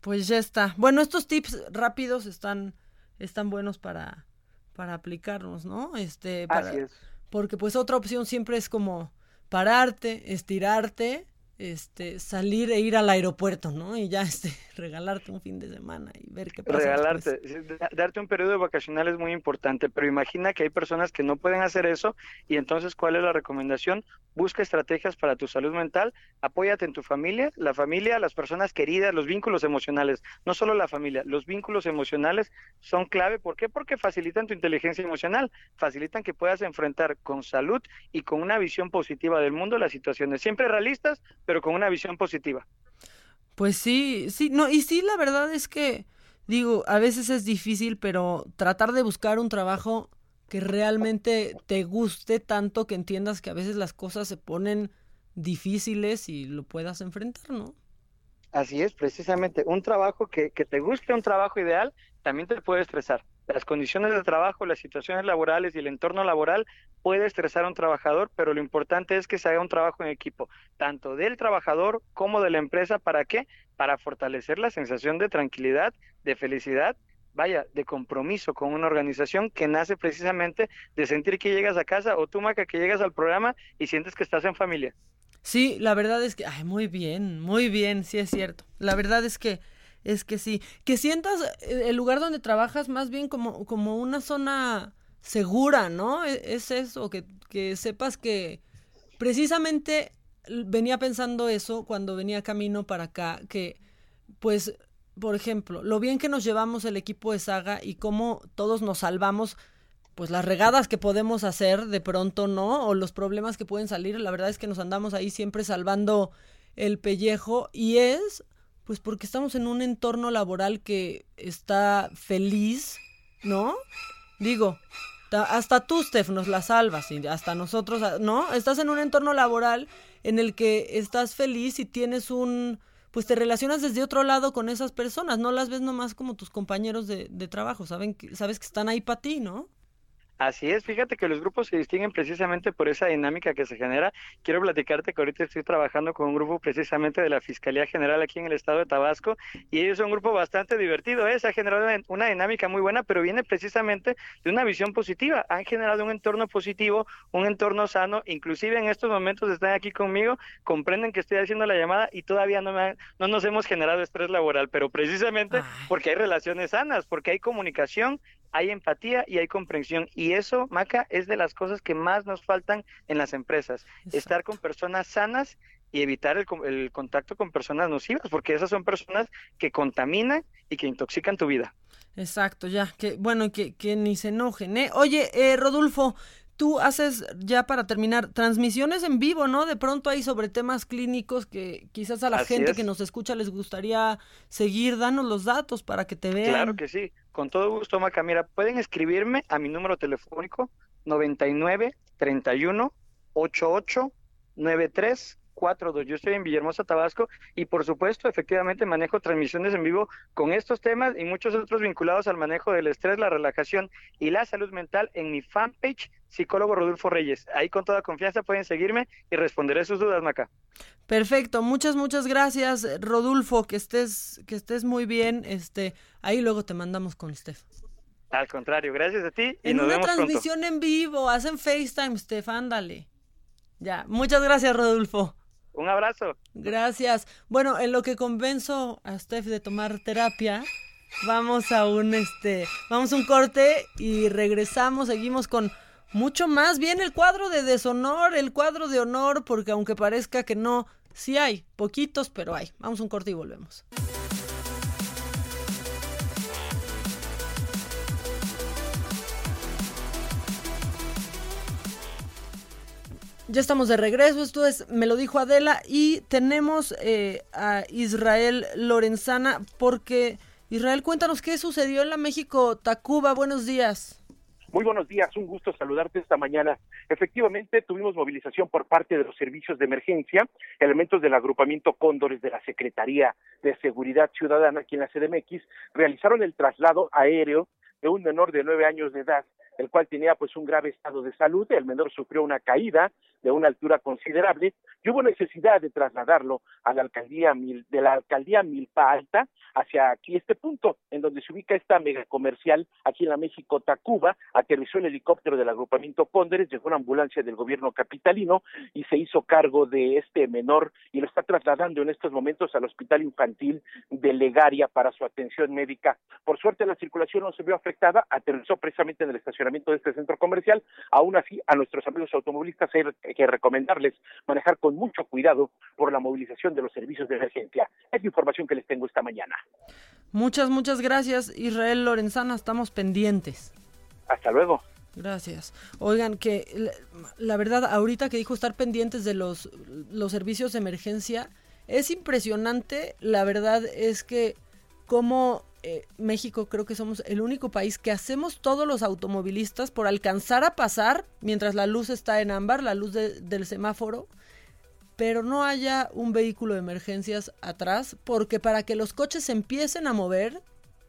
pues ya está. Bueno, estos tips rápidos están, están buenos para, para aplicarnos, ¿no? Este, para, Así es. Porque pues otra opción siempre es como pararte, estirarte este, salir e ir al aeropuerto, ¿no? Y ya este, regalarte un fin de semana y ver qué pasa. Regalarte, darte un periodo de vacacional es muy importante, pero imagina que hay personas que no pueden hacer eso y entonces, ¿cuál es la recomendación? Busca estrategias para tu salud mental, apóyate en tu familia, la familia, las personas queridas, los vínculos emocionales, no solo la familia, los vínculos emocionales son clave. ¿Por qué? Porque facilitan tu inteligencia emocional, facilitan que puedas enfrentar con salud y con una visión positiva del mundo las situaciones, siempre realistas, pero con una visión positiva. Pues sí, sí, no, y sí, la verdad es que, digo, a veces es difícil, pero tratar de buscar un trabajo que realmente te guste tanto que entiendas que a veces las cosas se ponen difíciles y lo puedas enfrentar, ¿no? Así es, precisamente, un trabajo que, que te guste, un trabajo ideal, también te puede estresar. Las condiciones de trabajo, las situaciones laborales y el entorno laboral puede estresar a un trabajador, pero lo importante es que se haga un trabajo en equipo, tanto del trabajador como de la empresa. ¿Para qué? Para fortalecer la sensación de tranquilidad, de felicidad, vaya, de compromiso con una organización que nace precisamente de sentir que llegas a casa o tú, Maca, que llegas al programa y sientes que estás en familia. Sí, la verdad es que, ay, muy bien, muy bien, sí es cierto. La verdad es que es que sí, que sientas eh, el lugar donde trabajas más bien como, como una zona segura, ¿no? E, es eso, que, que sepas que precisamente venía pensando eso cuando venía camino para acá, que pues, por ejemplo, lo bien que nos llevamos el equipo de saga y cómo todos nos salvamos, pues las regadas que podemos hacer de pronto, ¿no? O los problemas que pueden salir, la verdad es que nos andamos ahí siempre salvando el pellejo y es pues porque estamos en un entorno laboral que está feliz, ¿no? Digo, hasta tú, Steph, nos la salvas, y hasta nosotros, ¿no? Estás en un entorno laboral en el que estás feliz y tienes un, pues te relacionas desde otro lado con esas personas, no las ves nomás como tus compañeros de, de trabajo, saben que, sabes que están ahí para ti, ¿no? Así es, fíjate que los grupos se distinguen precisamente por esa dinámica que se genera. Quiero platicarte que ahorita estoy trabajando con un grupo precisamente de la Fiscalía General aquí en el estado de Tabasco y ellos son un grupo bastante divertido, ¿eh? se ha generado una dinámica muy buena, pero viene precisamente de una visión positiva. Han generado un entorno positivo, un entorno sano, inclusive en estos momentos están aquí conmigo, comprenden que estoy haciendo la llamada y todavía no, me no nos hemos generado estrés laboral, pero precisamente porque hay relaciones sanas, porque hay comunicación, hay empatía y hay comprensión. Y eso, Maca, es de las cosas que más nos faltan en las empresas. Estar con personas sanas y evitar el, contacto con personas nocivas, porque esas son personas que contaminan y que intoxican tu vida. Exacto, ya, que bueno, que, que ni se enojen, ¿eh? Oye, eh, Rodolfo, tú haces, ya para terminar, transmisiones en vivo, ¿no? De pronto hay sobre temas clínicos que quizás a la gente que nos escucha les gustaría seguir. Danos los datos para que te vean. Claro que sí, con todo gusto, Maca. Mira, pueden escribirme a mi número telefónico 99 31 88 93 42. Yo estoy en Villahermosa, Tabasco, y por supuesto, efectivamente, manejo transmisiones en vivo con estos temas y muchos otros vinculados al manejo del estrés, la relajación y la salud mental en mi fanpage psicólogo Rodolfo Reyes. Ahí con toda confianza pueden seguirme y responderé sus dudas, Maca. Perfecto, muchas, muchas gracias, Rodolfo, que estés, que estés muy bien. Este, ahí luego te mandamos con Steph. Al contrario, gracias a ti y en nos una vemos transmisión en vivo, hacen FaceTime, Steph, ándale. Ya, muchas gracias, Rodolfo. Un abrazo. Gracias. Bueno, en lo que convenzo a Steph de tomar terapia, vamos a un este, vamos a un corte y regresamos, seguimos con mucho más. Bien el cuadro de deshonor, el cuadro de honor, porque aunque parezca que no, sí hay, poquitos, pero hay. Vamos un corte y volvemos. Ya estamos de regreso, esto es Me lo dijo Adela y tenemos eh, a Israel Lorenzana porque Israel, cuéntanos qué sucedió en la México Tacuba. Buenos días. Muy buenos días, un gusto saludarte esta mañana. Efectivamente, tuvimos movilización por parte de los servicios de emergencia, elementos del agrupamiento Cóndores de la Secretaría de Seguridad Ciudadana, aquí en la CDMX, realizaron el traslado aéreo de un menor de nueve años de edad el cual tenía pues un grave estado de salud, el menor sufrió una caída de una altura considerable y hubo necesidad de trasladarlo a la alcaldía de la alcaldía Milpa Alta hacia aquí este punto en donde se ubica esta mega comercial aquí en la México Tacuba, aterrizó el helicóptero del agrupamiento Cóndores, llegó una ambulancia del gobierno capitalino y se hizo cargo de este menor y lo está trasladando en estos momentos al hospital infantil de Legaria para su atención médica. Por suerte la circulación no se vio afectada, aterrizó precisamente en el estacionamiento de este centro comercial. Aún así, a nuestros amigos automovilistas hay que recomendarles manejar con mucho cuidado por la movilización de los servicios de emergencia. Es la información que les tengo esta mañana. Muchas, muchas gracias, Israel Lorenzana. Estamos pendientes. Hasta luego. Gracias. Oigan, que la, la, verdad, ahorita que dijo estar pendientes de los, los servicios de emergencia, es impresionante. La verdad es que como eh, México creo que somos el único país que hacemos todos los automovilistas por alcanzar a pasar mientras la luz está en ámbar, la luz de, del semáforo, pero no haya un vehículo de emergencias atrás, porque para que los coches empiecen a mover,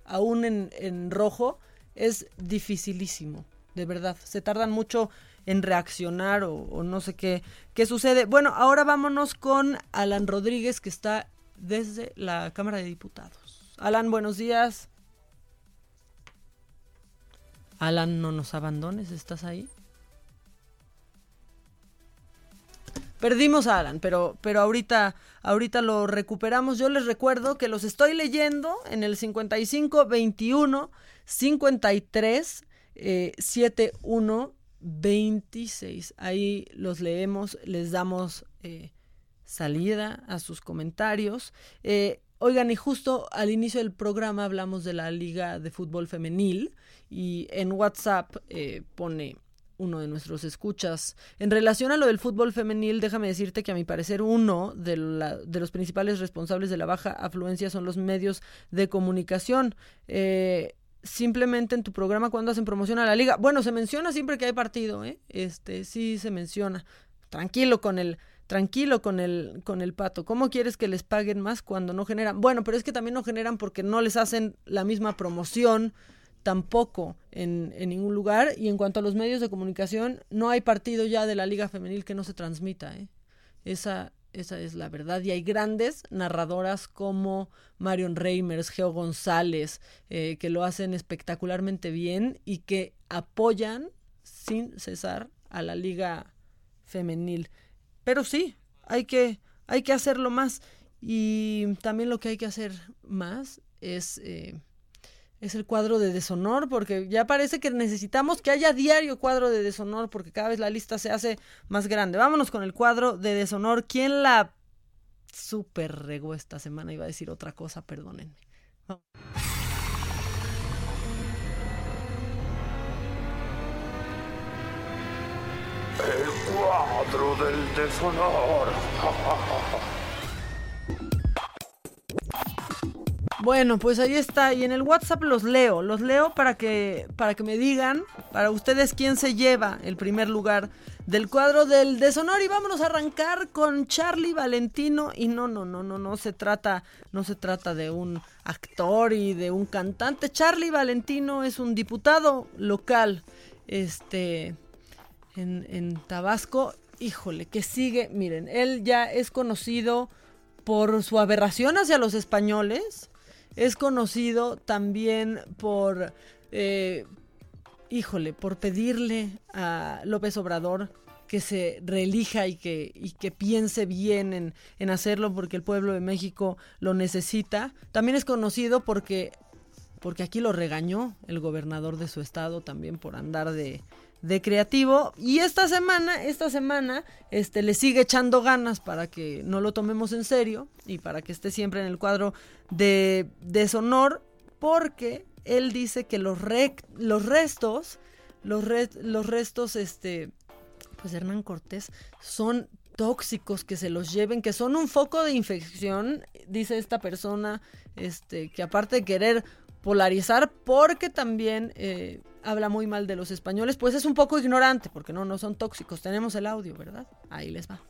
aún en, rojo, es dificilísimo, de verdad. Se tardan mucho en reaccionar o, o no sé qué, qué sucede. Bueno, ahora vámonos con Alan Rodríguez, que está desde la Cámara de Diputados. Alan, buenos días. Alan, no nos abandones, ¿estás ahí? Perdimos a Alan, pero, pero ahorita, ahorita lo recuperamos. Yo les recuerdo que los estoy leyendo en el 55 21 53 eh, 71 26. Ahí los leemos, les damos eh, salida a sus comentarios. Eh, Oigan, y justo al inicio del programa hablamos de la Liga de Fútbol Femenil y en WhatsApp eh, pone uno de nuestros escuchas. En relación a lo del fútbol femenil, déjame decirte que a mi parecer uno de, los principales responsables de la baja afluencia son los medios de comunicación. Eh, simplemente en tu programa cuando hacen promoción a la liga. Bueno, se menciona siempre que hay partido, ¿eh? Este, sí se menciona. Tranquilo con el tranquilo con el, con el pato. ¿Cómo quieres que les paguen más cuando no generan? Bueno, pero es que también no generan porque no les hacen la misma promoción tampoco en, ningún lugar. Y en cuanto a los medios de comunicación, no hay partido ya de la Liga Femenil que no se transmita. ¿eh? Esa, esa es la verdad. Y hay grandes narradoras como Marion Reimers, Geo González, eh, que lo hacen espectacularmente bien y que apoyan sin cesar a la Liga Femenil. Pero sí, hay que, hay que hacerlo más. Y también lo que hay que hacer más es, eh, es el cuadro de deshonor, porque ya parece que necesitamos que haya diario cuadro de deshonor, porque cada vez la lista se hace más grande. Vámonos con el cuadro de deshonor. ¿Quién la super regó esta semana? Iba a decir otra cosa, perdónenme. Cuadro del deshonor. Bueno, pues ahí está. Y en el WhatsApp los leo. Los leo para que, para que me digan, para ustedes, quién se lleva el primer lugar del cuadro del deshonor. Y vámonos a arrancar con Charlie Valentino. Y no, no, no, no, no se trata, no se trata de un actor y de un cantante. Charlie Valentino es un diputado local. Este en, en Tabasco. Híjole, que sigue, miren, él ya es conocido por su aberración hacia los españoles, es conocido también por, eh, híjole, por pedirle a López Obrador que se reelija y que, y que piense bien en, en hacerlo porque el pueblo de México lo necesita. También es conocido porque, porque aquí lo regañó el gobernador de su estado también por andar de, de creativo. Y esta semana esta semana este le sigue echando ganas para que no lo tomemos en serio y para que esté siempre en el cuadro de deshonor porque él dice que los los restos los, los restos este pues Hernán Cortés son tóxicos que se los lleven, que son un foco de infección, dice esta persona, este, que aparte de querer polarizar, porque también eh, habla muy mal de los españoles, pues es un poco ignorante, porque no, no son tóxicos. Tenemos el audio, ¿verdad? Ahí les va.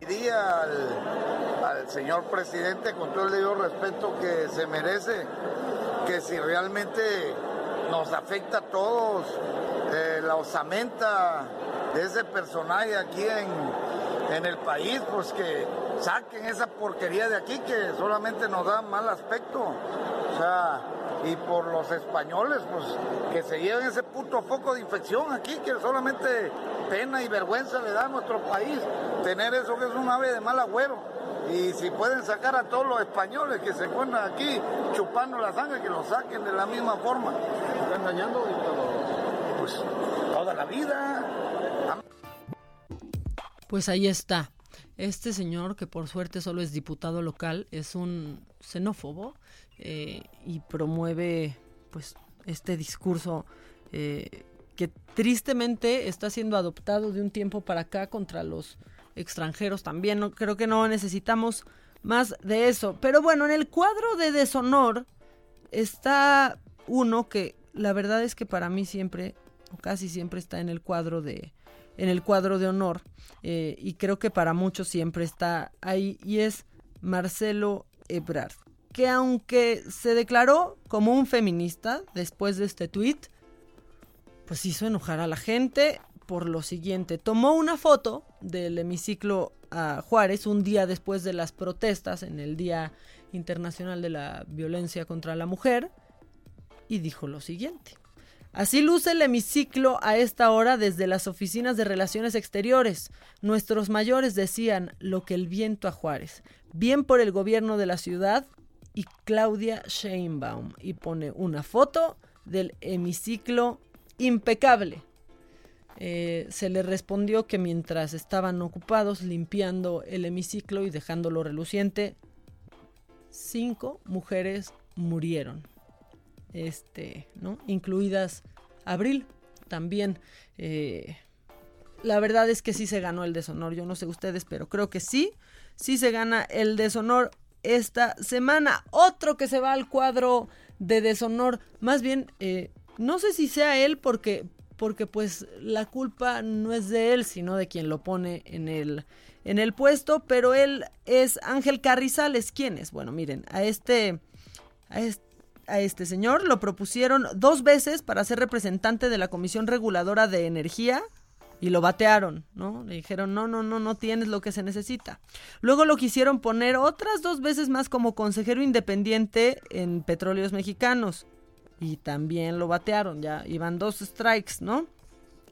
Diría al, señor presidente, con todo el respeto que se merece, que si realmente nos afecta a todos, eh, la osamenta de ese personaje aquí en, en el país, pues que saquen esa porquería de aquí que solamente nos da mal aspecto. O sea, y por los españoles, pues que se lleven ese puto foco de infección aquí, que solamente pena y vergüenza le da a nuestro país tener eso que es un ave de mal agüero. Y si pueden sacar a todos los españoles que se encuentran aquí chupando la sangre, que lo saquen de la misma forma. Están engañando pues toda la vida. Pues ahí está. Este señor, que por suerte solo es diputado local, es un xenófobo eh, y promueve pues este discurso eh, que tristemente está siendo adoptado de un tiempo para acá contra los extranjeros también. No, creo que no necesitamos más de eso. Pero bueno, en el cuadro de deshonor está uno que la verdad es que para mí siempre, o casi siempre está en el cuadro de, en el cuadro de honor eh, y creo que para muchos siempre está ahí y es Marcelo Ebrard, que aunque se declaró como un feminista después de este tuit, pues hizo enojar a la gente por lo siguiente. Tomó una foto del hemiciclo a Juárez un día después de las protestas en el Día Internacional de la Violencia contra la Mujer y dijo lo siguiente. Así luce el hemiciclo a esta hora desde las oficinas de Relaciones Exteriores. Nuestros mayores decían lo que el viento a Juárez. Bien por el gobierno de la ciudad y Claudia Sheinbaum. Y pone una foto del hemiciclo impecable. Eh, se le respondió que mientras estaban ocupados limpiando el hemiciclo y dejándolo reluciente, cinco mujeres murieron este, ¿no? Incluidas Abril también. Eh, la verdad es que sí se ganó el deshonor. Yo no sé ustedes, pero creo que sí, sí se gana el deshonor esta semana. Otro que se va al cuadro de deshonor, más bien, eh, no sé si sea él porque, porque pues la culpa no es de él, sino de quien lo pone en el, en el puesto, pero él es Ángel Carrizales. ¿Quién es? Bueno, miren, a este, a este a este señor lo propusieron dos veces para ser representante de la Comisión Reguladora de Energía y lo batearon, ¿no? Le dijeron, no, no, no, no tienes lo que se necesita. Luego lo quisieron poner otras dos veces más como consejero independiente en Petróleos Mexicanos y también lo batearon, ya iban dos strikes, ¿no?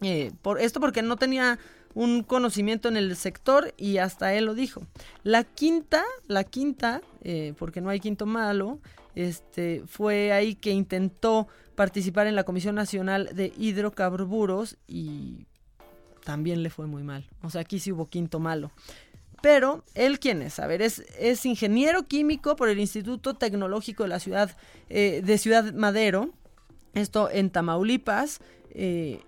Eh, por esto porque no tenía un conocimiento en el sector y hasta él lo dijo. La quinta, la quinta, eh, porque no hay quinto malo, este, fue ahí que intentó participar en la Comisión Nacional de Hidrocarburos y también le fue muy mal. O sea, aquí sí hubo quinto malo. Pero, ¿él quién es? A ver, es, ingeniero químico por el Instituto Tecnológico de la Ciudad eh, de Ciudad Madero, esto en Tamaulipas. Eh,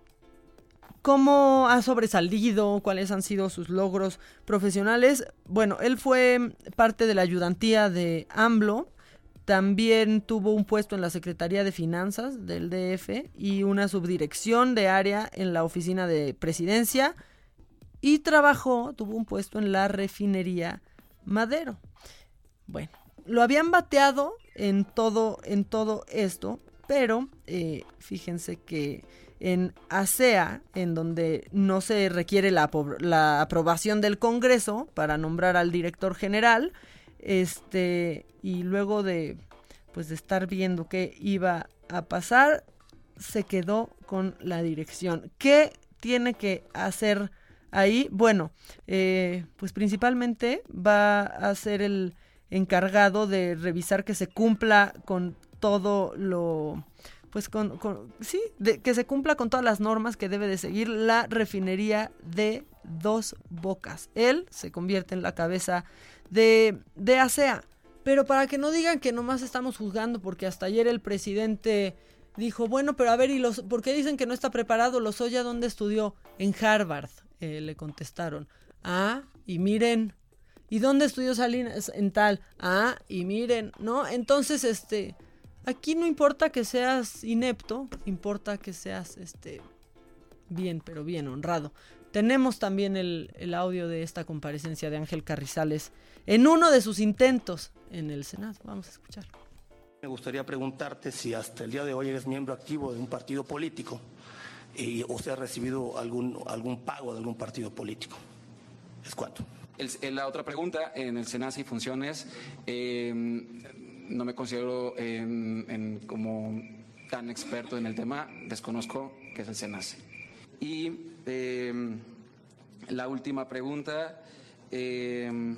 ¿Cómo ha sobresalido? ¿Cuáles han sido sus logros profesionales? Bueno, él fue parte de la ayudantía de AMLO también tuvo un puesto en la Secretaría de Finanzas del DF y una subdirección de área en la oficina de presidencia y trabajó, tuvo un puesto en la refinería Madero. Bueno, lo habían bateado en todo, en todo esto, pero eh, fíjense que en ASEA, en donde no se requiere la, la, aprobación del Congreso para nombrar al director general, este, y luego de, pues, de estar viendo qué iba a pasar, se quedó con la dirección. ¿Qué tiene que hacer ahí? Bueno, eh, pues principalmente va a ser el encargado de revisar que se cumpla con todo lo pues con, sí, de, que se cumpla con todas las normas que debe de seguir la refinería de dos bocas. Él se convierte en la cabeza de, de ASEA. Pero para que no digan que nomás estamos juzgando, porque hasta ayer el presidente dijo, bueno, pero a ver, ¿y los, por qué dicen que no está preparado? Lozoya, ¿dónde estudió? En Harvard, eh, le contestaron. Ah, y miren, ¿y dónde estudió Salinas? En tal. Ah, y miren, ¿no? Entonces, este, Aquí no importa que seas inepto, importa que seas este bien, pero bien honrado. Tenemos también el, el, audio de esta comparecencia de Ángel Carrizales en uno de sus intentos en el Senado. Vamos a escuchar. Me gustaría preguntarte si hasta el día de hoy eres miembro activo de un partido político y, o si has recibido algún, algún pago de algún partido político. ¿Es cuánto? El, la otra pregunta en el Senado y funciones. Eh, no me considero en, como tan experto en el tema, desconozco qué es el SENACE. Y em, la última pregunta, em,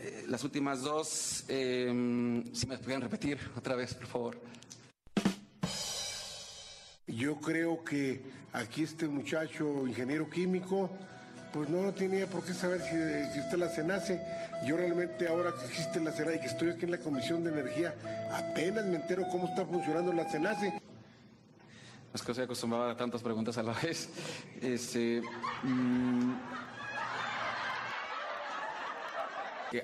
eh, las últimas dos, em, si me pueden repetir otra vez, por favor. Yo creo que aquí este muchacho, ingeniero químico, pues no, no tenía por qué saber si existe la CENACE. Yo realmente ahora que existe la CENACE y que estoy aquí en la Comisión de Energía, apenas me entero cómo está funcionando la CENACE. Es que estoy acostumbrado a tantas preguntas a la vez. Este, mm,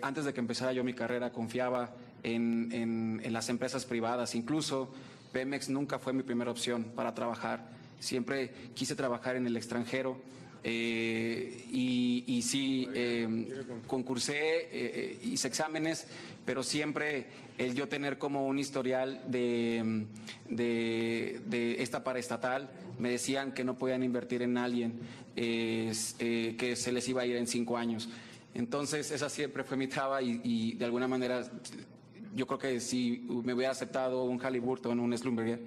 antes de que empezara yo mi carrera confiaba en, en, en las empresas privadas. Incluso Pemex nunca fue mi primera opción para trabajar. Siempre quise trabajar en el extranjero eh, y, sí, em, concursé, eh, eh, hice exámenes, pero siempre el yo tener como un historial de, de, esta paraestatal, me decían que no podían invertir en alguien, que se les iba a ir en cinco años. Entonces, esa siempre fue mi traba y, de alguna manera yo creo que si me hubiera aceptado un Halliburton, un Slumberger,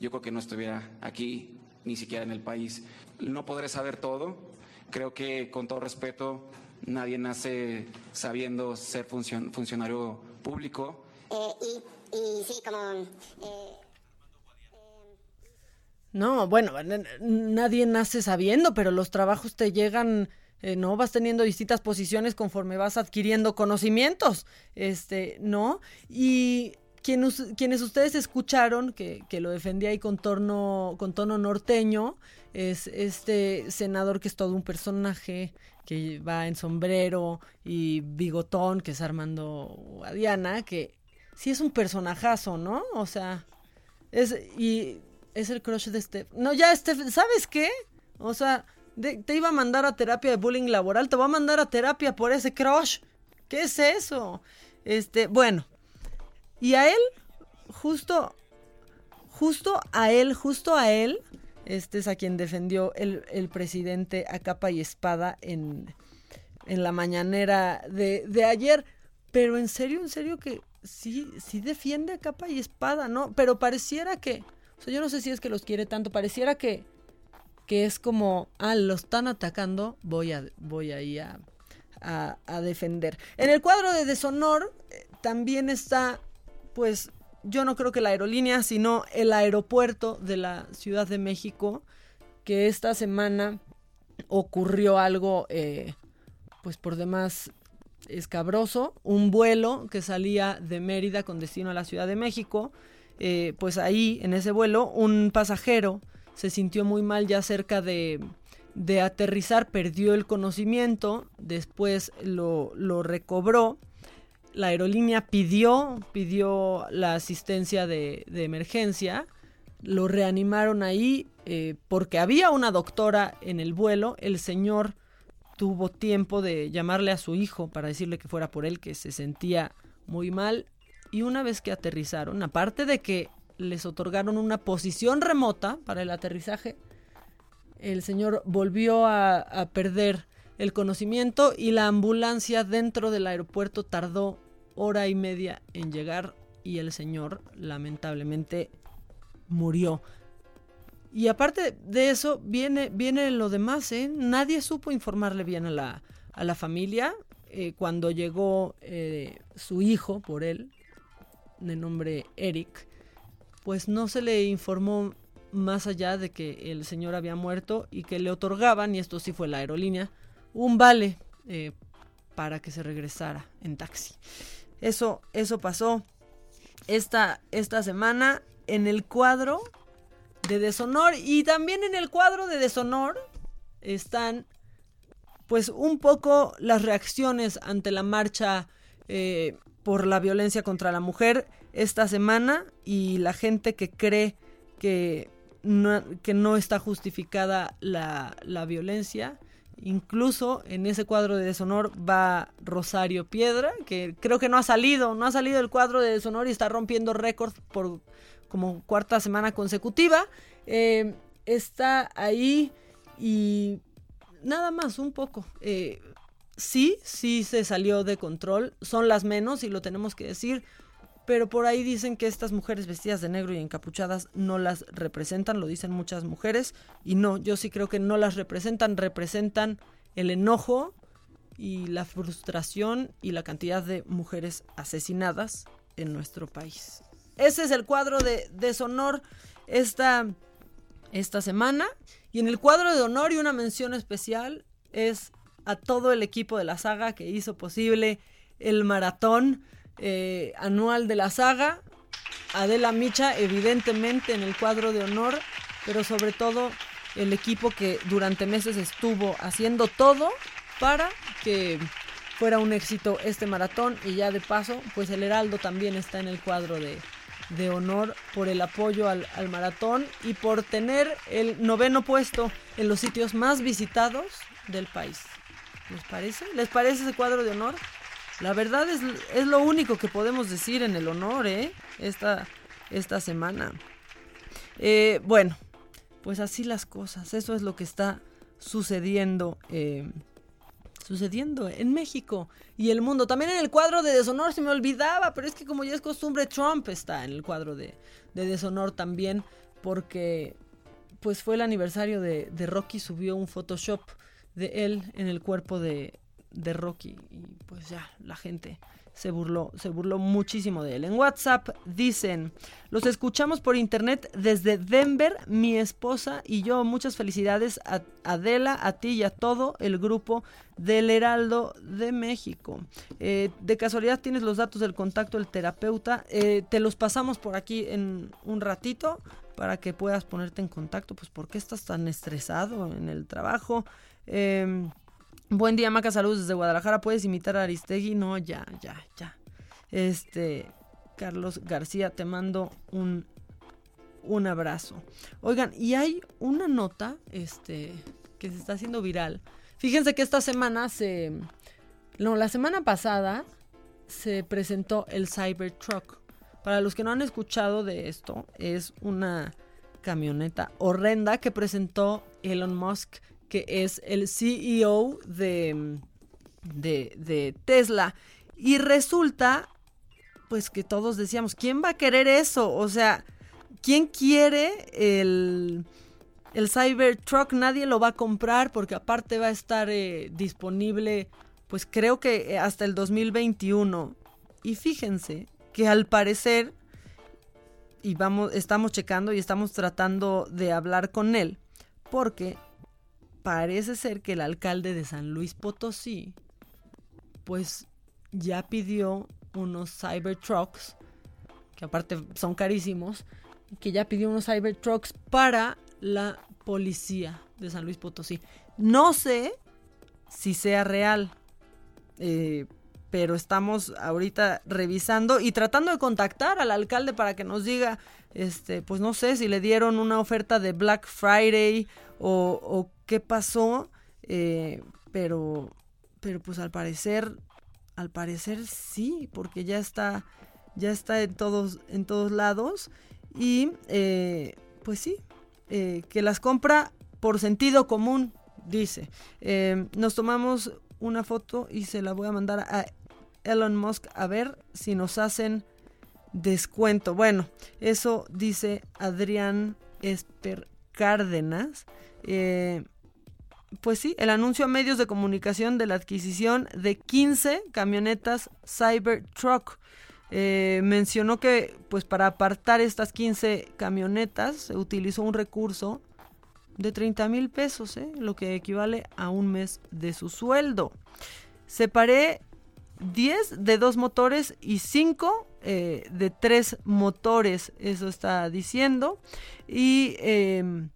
yo creo que no estuviera aquí, ni siquiera en el país no podré saber todo. Creo que, con todo respeto, nadie nace sabiendo ser funcionario público. Eh, y, sí, como... Eh, no, bueno, nadie nace sabiendo, pero los trabajos te llegan, eh, ¿no? Vas teniendo distintas posiciones conforme vas adquiriendo conocimientos, este, ¿no? Y quienes, ustedes escucharon, que, lo defendía ahí con, torno, con tono norteño, es este senador que es todo un personaje, que va en sombrero y bigotón, que es Armando Guadiana, que sí es un personajazo, ¿no? O sea, es, y es el crush de este... No, ya, este, ¿sabes qué? O sea, te iba a mandar a terapia de bullying laboral, te voy a mandar a terapia por ese crush. ¿Qué es eso? Este, bueno, y a él, justo, justo a él, justo a él, este es a quien defendió el, el presidente a capa y espada en, en la mañanera de, de, ayer. Pero en serio, en serio que sí, sí defiende a capa y espada, ¿no? Pero pareciera que, o sea, yo no sé si es que los quiere tanto, pareciera que, que es como, ah, lo están atacando, voy a, voy ahí a, a, a defender. En el cuadro de deshonor eh, también está pues yo no creo que la aerolínea, sino el aeropuerto de la Ciudad de México, que esta semana ocurrió algo, eh, pues por demás escabroso, un vuelo que salía de Mérida con destino a la Ciudad de México, eh, pues ahí, en ese vuelo, un pasajero se sintió muy mal ya cerca de, de aterrizar, perdió el conocimiento, después lo, lo recobró la aerolínea pidió, pidió la asistencia de, emergencia, lo reanimaron ahí eh, porque había una doctora en el vuelo, el señor tuvo tiempo de llamarle a su hijo para decirle que fuera por él, que se sentía muy mal, y una vez que aterrizaron, aparte de que les otorgaron una posición remota para el aterrizaje. El señor volvió a, a perder el conocimiento y la ambulancia dentro del aeropuerto tardó hora y media en llegar y el señor lamentablemente murió. Y aparte de eso, viene, viene lo demás, ¿eh? Nadie supo informarle bien a la, a la familia. Eh, cuando llegó eh, su hijo por él, de nombre Eric, pues no se le informó más allá de que el señor había muerto y que le otorgaban, y esto sí fue la aerolínea, un vale eh, para que se regresara en taxi. Eso, eso pasó esta, esta semana en el cuadro de deshonor y también en el cuadro de deshonor están pues un poco las reacciones ante la marcha eh, por la violencia contra la mujer esta semana y la gente que cree que no, que no está justificada la, la violencia. Incluso en ese cuadro de deshonor va Rosario Piedra, que creo que no ha salido, no ha salido el cuadro de deshonor y está rompiendo récord por como cuarta semana consecutiva. Eh, está ahí y nada más, un poco. Eh, sí, sí se salió de control, son las menos y lo tenemos que decir, pero por ahí dicen que estas mujeres vestidas de negro y encapuchadas no las representan, lo dicen muchas mujeres, y no, yo sí creo que no las representan, representan el enojo y la frustración y la cantidad de mujeres asesinadas en nuestro país. Ese es el cuadro de deshonor esta, esta semana. Y en el cuadro de honor y una mención especial es a todo el equipo de la saga que hizo posible el maratón eh, anual de la saga. Adela Micha, evidentemente en el cuadro de honor, pero sobre todo el equipo que durante meses estuvo haciendo todo para que fuera un éxito este maratón y ya de paso, pues el Heraldo también está en el cuadro de, de honor por el apoyo al, al, maratón y por tener el noveno puesto en los sitios más visitados del país. ¿Les parece? ¿Les parece ese cuadro de honor? La verdad es, es lo único que podemos decir en el honor, ¿eh? Esta, esta semana. Eh, bueno, pues así las cosas. Eso es lo que está sucediendo. Eh, sucediendo en México y el mundo. También en el cuadro de deshonor se me olvidaba, pero es que como ya es costumbre, Trump está en el cuadro de, de deshonor también, porque pues fue el aniversario de, de, Rocky, subió un Photoshop de él en el cuerpo de, de Rocky y pues ya la gente se burló, se burló muchísimo de él. En WhatsApp dicen, los escuchamos por internet desde Denver, mi esposa y yo. Muchas felicidades a Adela, a ti y a todo el grupo del Heraldo de México. Eh, de casualidad tienes los datos del contacto del terapeuta. Eh, te los pasamos por aquí en un ratito para que puedas ponerte en contacto. Pues, ¿por qué estás tan estresado en el trabajo? Eh, Buen día, Maca, saludos desde Guadalajara. ¿Puedes imitar a Aristegui? No, ya, ya, ya. Este, Carlos García, te mando un, un abrazo. Oigan, y hay una nota, este, que se está haciendo viral. Fíjense que esta semana se... No, la semana pasada se presentó el Cybertruck. Para los que no han escuchado de esto, es una camioneta horrenda que presentó Elon Musk que es el CEO de, de, de, Tesla. Y resulta, pues que todos decíamos, ¿quién va a querer eso? O sea, ¿quién quiere el, el Cybertruck? Nadie lo va a comprar porque aparte va a estar eh, disponible, pues creo que hasta el 2021. Y fíjense que al parecer, y vamos, estamos checando y estamos tratando de hablar con él, porque parece ser que el alcalde de San Luis Potosí, pues ya pidió unos Cybertrucks, que aparte son carísimos, que ya pidió unos Cybertrucks para la policía de San Luis Potosí. No sé si sea real, eh, pero estamos ahorita revisando y tratando de contactar al alcalde para que nos diga, este, pues no sé si le dieron una oferta de Black Friday o, qué pasó, eh, pero, pero pues al parecer, al parecer sí, porque ya está, ya está en todos, en todos lados. y eh, pues sí, eh, que las compra por sentido común, dice. Nos tomamos una foto y se la voy a mandar a Elon Musk a ver si nos hacen descuento. Bueno, eso dice Adrián Esper Cárdenas. Eh, pues sí, el anuncio a medios de comunicación de la adquisición de 15 camionetas Cybertruck. Eh, mencionó que pues para apartar estas 15 camionetas se utilizó un recurso de 30 mil pesos, ¿eh? lo que equivale a un mes de su sueldo. Separé 10 de dos motores y 5 eh, de tres motores, eso está diciendo. Y em,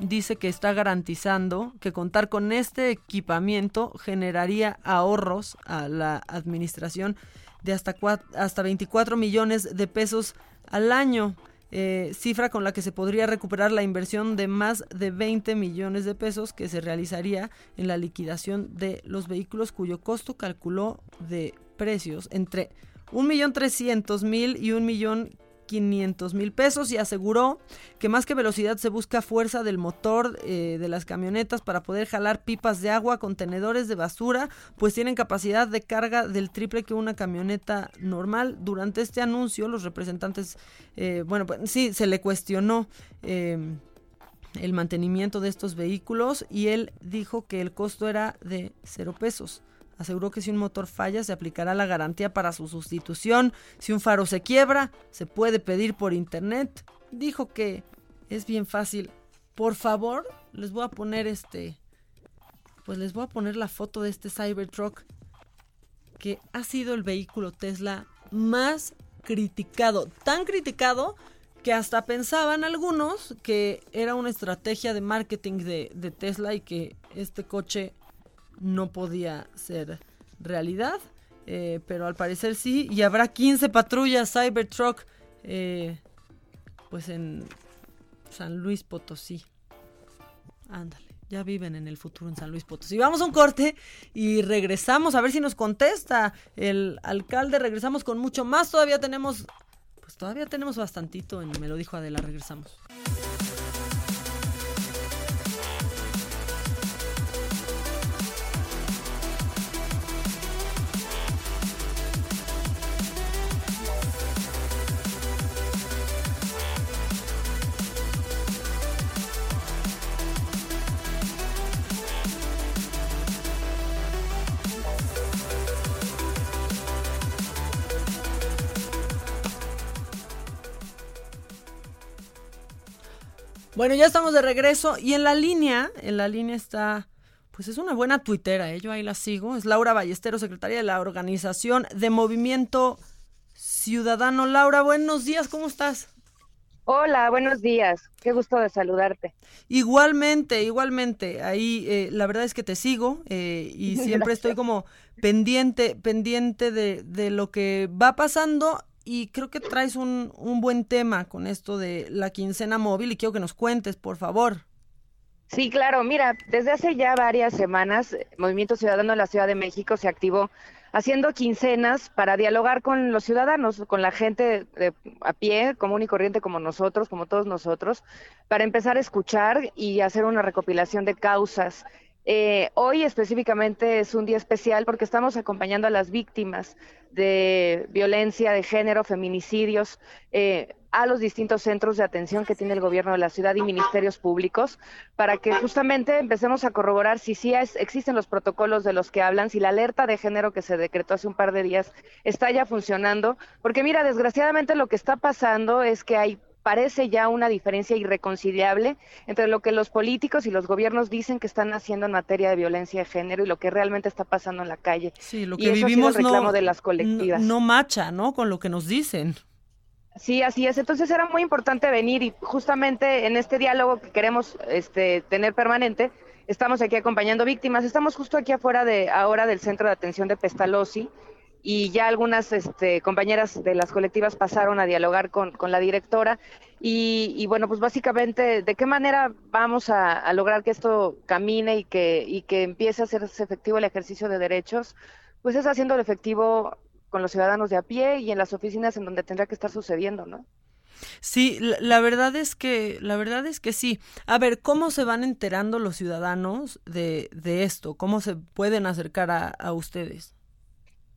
dice que está garantizando que contar con este equipamiento generaría ahorros a la administración de hasta, hasta 24 millones de pesos al año. Eh, cifra con la que se podría recuperar la inversión de más de 20 millones de pesos que se realizaría en la liquidación de los vehículos cuyo costo calculó de precios entre 1.300.000 y 1.500.000 pesos y aseguró que más que velocidad se busca fuerza del motor eh, de las camionetas para poder jalar pipas de agua, contenedores de basura, pues tienen capacidad de carga del triple que una camioneta normal. Durante este anuncio los representantes, eh, bueno, pues sí, se le cuestionó. Eh, el mantenimiento de estos vehículos y él dijo que el costo era de cero pesos. Aseguró que si un motor falla se aplicará la garantía para su sustitución. Si un faro se quiebra, se puede pedir por internet. Dijo que es bien fácil. Por favor, les voy a poner este pues les voy a poner la foto de este Cybertruck que ha sido el vehículo Tesla más criticado, tan criticado que hasta pensaban algunos que era una estrategia de marketing de, de Tesla y que este coche no podía ser realidad, eh, pero al parecer sí, y habrá 15 patrullas Cybertruck, eh, pues en San Luis Potosí. Ándale, ya viven en el futuro en San Luis Potosí. Vamos a un corte y regresamos a ver si nos contesta el alcalde. Regresamos con mucho más. Todavía tenemos, pues todavía tenemos bastantito en Me lo dijo Adela. Regresamos. Bueno, ya estamos de regreso y en la línea, en la línea está, pues es una buena tuitera, ¿eh? yo ahí la sigo, es Laura Ballestero, secretaria de la Organización de Movimiento Ciudadano. Laura, buenos días, ¿cómo estás? Hola, buenos días, qué gusto de saludarte. Igualmente, igualmente, ahí eh, la verdad es que te sigo eh, y siempre estoy como pendiente, pendiente de, de lo que va pasando y creo que traes un, un buen tema con esto de la quincena móvil y quiero que nos cuentes, por favor. Sí, claro, mira, desde hace ya varias semanas, Movimiento Ciudadano de la Ciudad de México se activó haciendo quincenas para dialogar con los ciudadanos, con la gente de, a pie, común y corriente como nosotros, como todos nosotros, para empezar a escuchar y hacer una recopilación de causas eh, hoy específicamente es un día especial porque estamos acompañando a las víctimas de violencia de género, feminicidios, eh, a los distintos centros de atención que tiene el gobierno de la ciudad y ministerios públicos, para que justamente empecemos a corroborar si sí existen los protocolos de los que hablan, si la alerta de género que se decretó hace un par de días está ya funcionando, porque mira, desgraciadamente lo que está pasando es que hay parece ya una diferencia irreconciliable entre lo que los políticos y los gobiernos dicen que están haciendo en materia de violencia de género y lo que realmente está pasando en la calle. Sí, lo que vivimos reclamo de las colectivas. No, macha, ¿no? Con lo que nos dicen. Sí, así es. Entonces era muy importante venir y justamente en este diálogo que queremos este, tener permanente, estamos aquí acompañando víctimas. Estamos justo aquí afuera de ahora del Centro de Atención de Pestalozzi y ya algunas este, compañeras de las colectivas pasaron a dialogar con, la directora y, bueno, pues básicamente, ¿de qué manera vamos a, lograr que esto camine y que, y que empiece a hacerse efectivo el ejercicio de derechos? Pues es haciéndolo efectivo con los ciudadanos de a pie y en las oficinas en donde tendrá que estar sucediendo, ¿no? Sí, la, verdad es que, la verdad es que sí. A ver, ¿cómo se van enterando los ciudadanos de, de esto? ¿Cómo se pueden acercar a, a ustedes?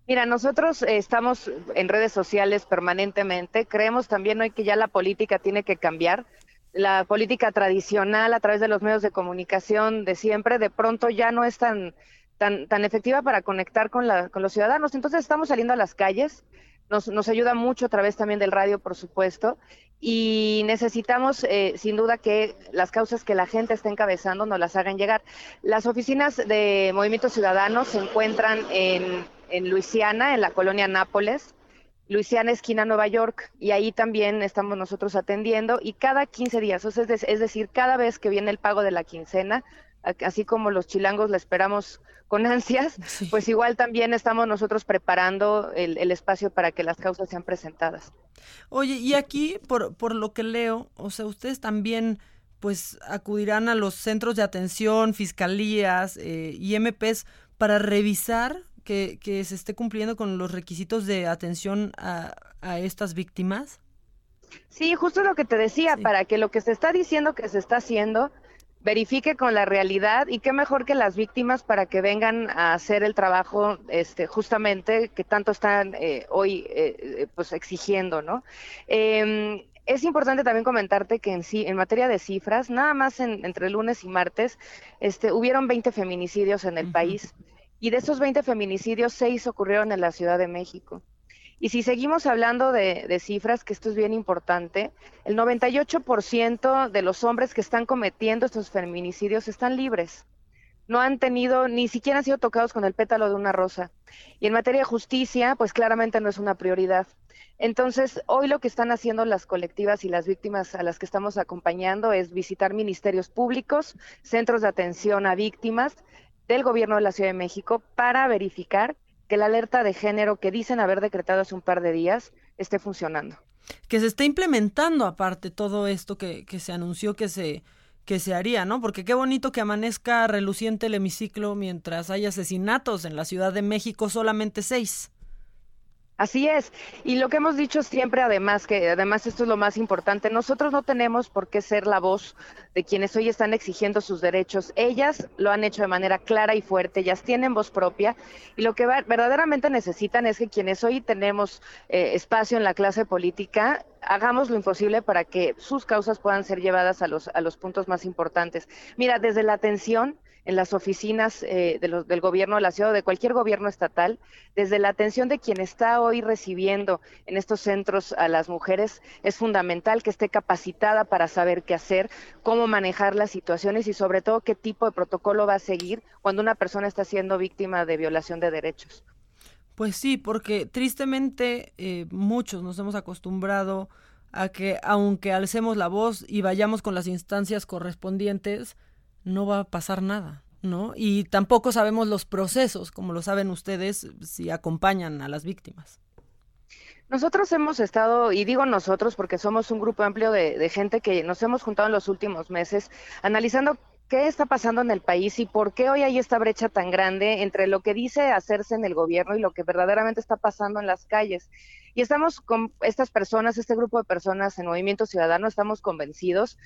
Mira, nosotros eh, estamos en redes sociales permanentemente. Creemos también hoy que ya la política tiene que cambiar. La política tradicional a través de los medios de comunicación de siempre, de pronto ya no es tan, tan, tan efectiva para conectar con, la, con los ciudadanos. Entonces estamos saliendo a las calles nos, nos ayuda mucho a través también del radio, por supuesto, y necesitamos eh, sin duda que las causas que la gente está encabezando nos las hagan llegar. Las oficinas de Movimiento Ciudadano se encuentran en, en Luisiana, en la colonia Nápoles, Luisiana, esquina Nueva York, y ahí también estamos nosotros atendiendo, y cada 15 días, es, es decir, cada vez que viene el pago de la quincena, así como los chilangos la esperamos con ansias, pues igual también estamos nosotros preparando el, espacio para que las causas sean presentadas. Oye, y aquí, por, por lo que leo, o sea, ustedes también pues acudirán a los centros de atención, fiscalías eh, y MPs para revisar que, que, se esté cumpliendo con los requisitos de atención a, a estas víctimas. Sí, justo lo que te decía, para que lo que se está diciendo que se está haciendo verifique con la realidad y qué mejor que las víctimas para que vengan a hacer el trabajo este, justamente que tanto están eh, hoy eh, eh, pues exigiendo, ¿no? Em, es importante también comentarte que en sí, en materia de cifras, nada más entre lunes y martes, este, hubieron 20 feminicidios en el país y de esos 20 feminicidios, 6 ocurrieron en la Ciudad de México. Y si seguimos hablando de, cifras, que esto es bien importante, el 98% de los hombres que están cometiendo estos feminicidios están libres. No han tenido, ni siquiera han sido tocados con el pétalo de una rosa. Y en materia de justicia, pues claramente no es una prioridad. Entonces, hoy lo que están haciendo las colectivas y las víctimas a las que estamos acompañando es visitar ministerios públicos, centros de atención a víctimas del gobierno de la Ciudad de México para verificar que la alerta de género que dicen haber decretado hace un par de días esté funcionando. Que se esté implementando aparte todo esto que, que se anunció que se, que se haría, ¿no? Porque qué bonito que amanezca reluciente el hemiciclo mientras hay asesinatos en la Ciudad de México, solamente seis. Así es. Y lo que hemos dicho siempre, además, que además esto es lo más importante, nosotros no tenemos por qué ser la voz de quienes hoy están exigiendo sus derechos. Ellas lo han hecho de manera clara y fuerte, ellas tienen voz propia y lo que verdaderamente necesitan es que quienes hoy tenemos eh, espacio en la clase política hagamos lo imposible para que sus causas puedan ser llevadas a los, a los puntos más importantes. Mira, desde la atención en las oficinas eh, de del gobierno de la ciudad o de cualquier gobierno estatal, desde la atención de quien está hoy recibiendo en estos centros a las mujeres, es fundamental que esté capacitada para saber qué hacer, cómo manejar las situaciones y sobre todo qué tipo de protocolo va a seguir cuando una persona está siendo víctima de violación de derechos. Pues sí, porque tristemente eh, muchos nos hemos acostumbrado a que aunque alcemos la voz y vayamos con las instancias correspondientes, no va a pasar nada, ¿no? Y tampoco sabemos los procesos, como lo saben ustedes, si acompañan a las víctimas. Nosotros hemos estado, y digo nosotros porque somos un grupo amplio de, de, gente que nos hemos juntado en los últimos meses, analizando qué está pasando en el país y por qué hoy hay esta brecha tan grande entre lo que dice hacerse en el gobierno y lo que verdaderamente está pasando en las calles. Y estamos con estas personas, este grupo de personas en Movimiento Ciudadano, estamos convencidos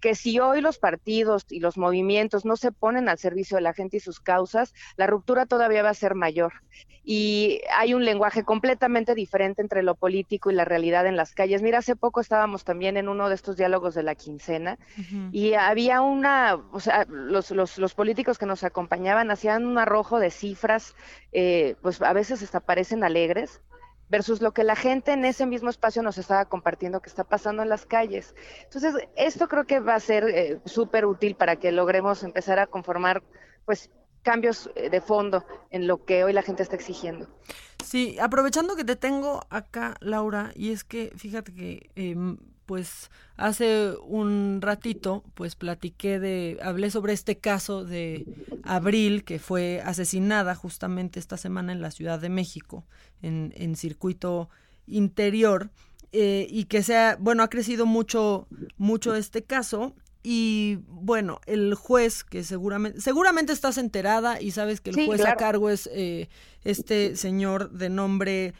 que si hoy los partidos y los movimientos no se ponen al servicio de la gente y sus causas, la ruptura todavía va a ser mayor. Y hay un lenguaje completamente diferente entre lo político y la realidad en las calles. Mira, hace poco estábamos también en uno de estos diálogos de la quincena y había una, o sea, los, los, los, políticos que nos acompañaban hacían un arrojo de cifras, eh, pues a veces hasta parecen alegres, versus lo que la gente en ese mismo espacio nos estaba compartiendo que está pasando en las calles. Entonces, esto creo que va a ser eh, súper útil para que logremos empezar a conformar, pues, cambios eh, de fondo en lo que hoy la gente está exigiendo. Sí, aprovechando que te tengo acá, Laura, y es que fíjate que em, pues hace un ratito pues platiqué de, hablé sobre este caso de Abril que fue asesinada justamente esta semana en la Ciudad de México, en, circuito interior, eh, y que sea, bueno, ha crecido mucho, mucho este caso. Y bueno, el juez, que seguramente, seguramente estás enterada y sabes que el juez a cargo es eh, este señor de nombre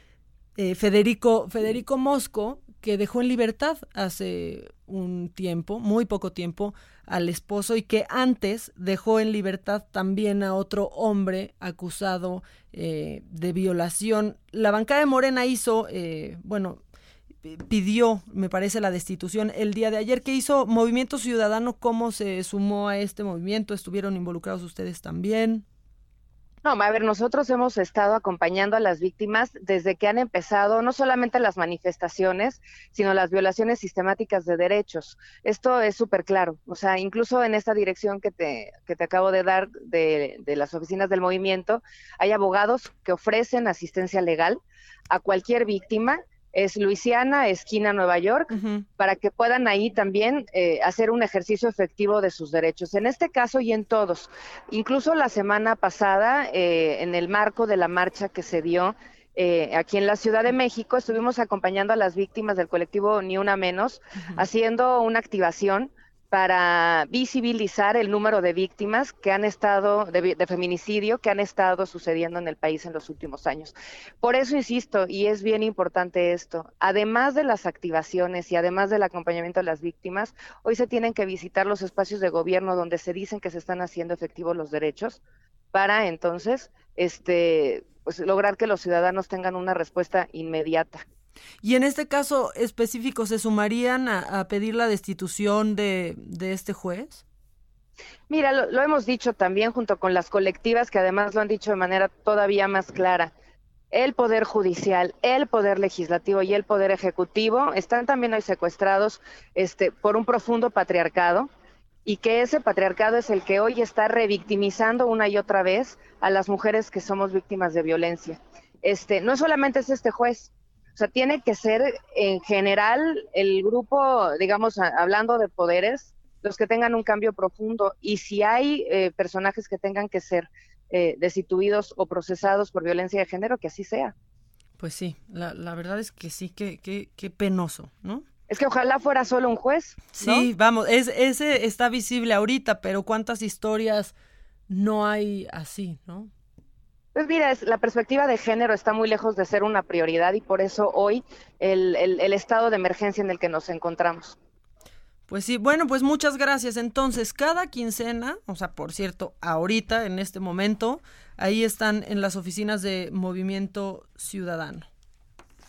eh, Federico, Federico Mosco, que dejó en libertad hace un tiempo, muy poco tiempo, al esposo y que antes dejó en libertad también a otro hombre acusado eh, de violación. La bancada de Morena hizo, eh, bueno, pidió, me parece, la destitución el día de ayer. ¿Qué hizo Movimiento Ciudadano? ¿Cómo se sumó a este movimiento? ¿Estuvieron involucrados ustedes también? No, a ver, nosotros hemos estado acompañando a las víctimas desde que han empezado no solamente las manifestaciones, sino las violaciones sistemáticas de derechos. Esto es súper claro. O sea, incluso en esta dirección que te, que te acabo de dar de, de las oficinas del movimiento, hay abogados que ofrecen asistencia legal a cualquier víctima es Luisiana, esquina Nueva York, para que puedan ahí también eh, hacer un ejercicio efectivo de sus derechos. En este caso y en todos. Incluso la semana pasada, eh, en el marco de la marcha que se dio eh, aquí en la Ciudad de México, estuvimos acompañando a las víctimas del colectivo Ni Una Menos, haciendo una activación para visibilizar el número de víctimas que han estado, de, feminicidio, que han estado sucediendo en el país en los últimos años. Por eso insisto, y es bien importante esto, además de las activaciones y además del acompañamiento a las víctimas, hoy se tienen que visitar los espacios de gobierno donde se dicen que se están haciendo efectivos los derechos para entonces este, pues, lograr que los ciudadanos tengan una respuesta inmediata. Y en este caso específico, ¿se sumarían a, pedir la destitución de, este juez? Mira, lo, hemos dicho también junto con las colectivas que además lo han dicho de manera todavía más clara. El Poder Judicial, el Poder Legislativo y el Poder Ejecutivo están también hoy secuestrados este, por un profundo patriarcado y que ese patriarcado es el que hoy está revictimizando una y otra vez a las mujeres que somos víctimas de violencia. Este, no solamente es este juez, o sea, tiene que ser en general el grupo, digamos, hablando de poderes, los que tengan un cambio profundo. Y si hay eh, personajes que tengan que ser eh, destituidos o procesados por violencia de género, que así sea. Pues sí, la, la verdad es que sí, que, que, penoso, ¿no? Es que ojalá fuera solo un juez. Sí, vamos, es, ese está visible ahorita, pero ¿cuántas historias no hay así, no? Pues mira, es, la perspectiva de género está muy lejos de ser una prioridad y por eso hoy el, el, estado de emergencia en el que nos encontramos. Pues sí, bueno, pues muchas gracias. Entonces, cada quincena, o sea, por cierto, ahorita, en este momento, ahí están en las oficinas de Movimiento Ciudadano.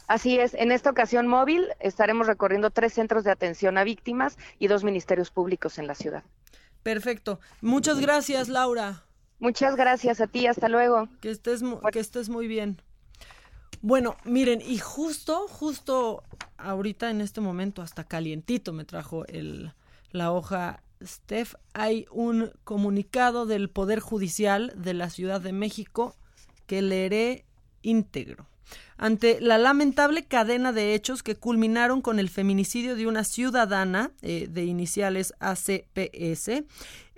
Así es, en esta ocasión móvil estaremos recorriendo tres centros de atención a víctimas y dos ministerios públicos en la ciudad. Perfecto. Muchas gracias, Laura. Muchas gracias a ti, hasta luego. Que estés, que estés muy bien. Bueno, miren, y justo, justo ahorita en este momento, hasta calientito me trajo el, la hoja Steph, hay un comunicado del Poder Judicial de la Ciudad de México que leeré íntegro ante la lamentable cadena de hechos que culminaron con el feminicidio de una ciudadana eh, de iniciales ACPS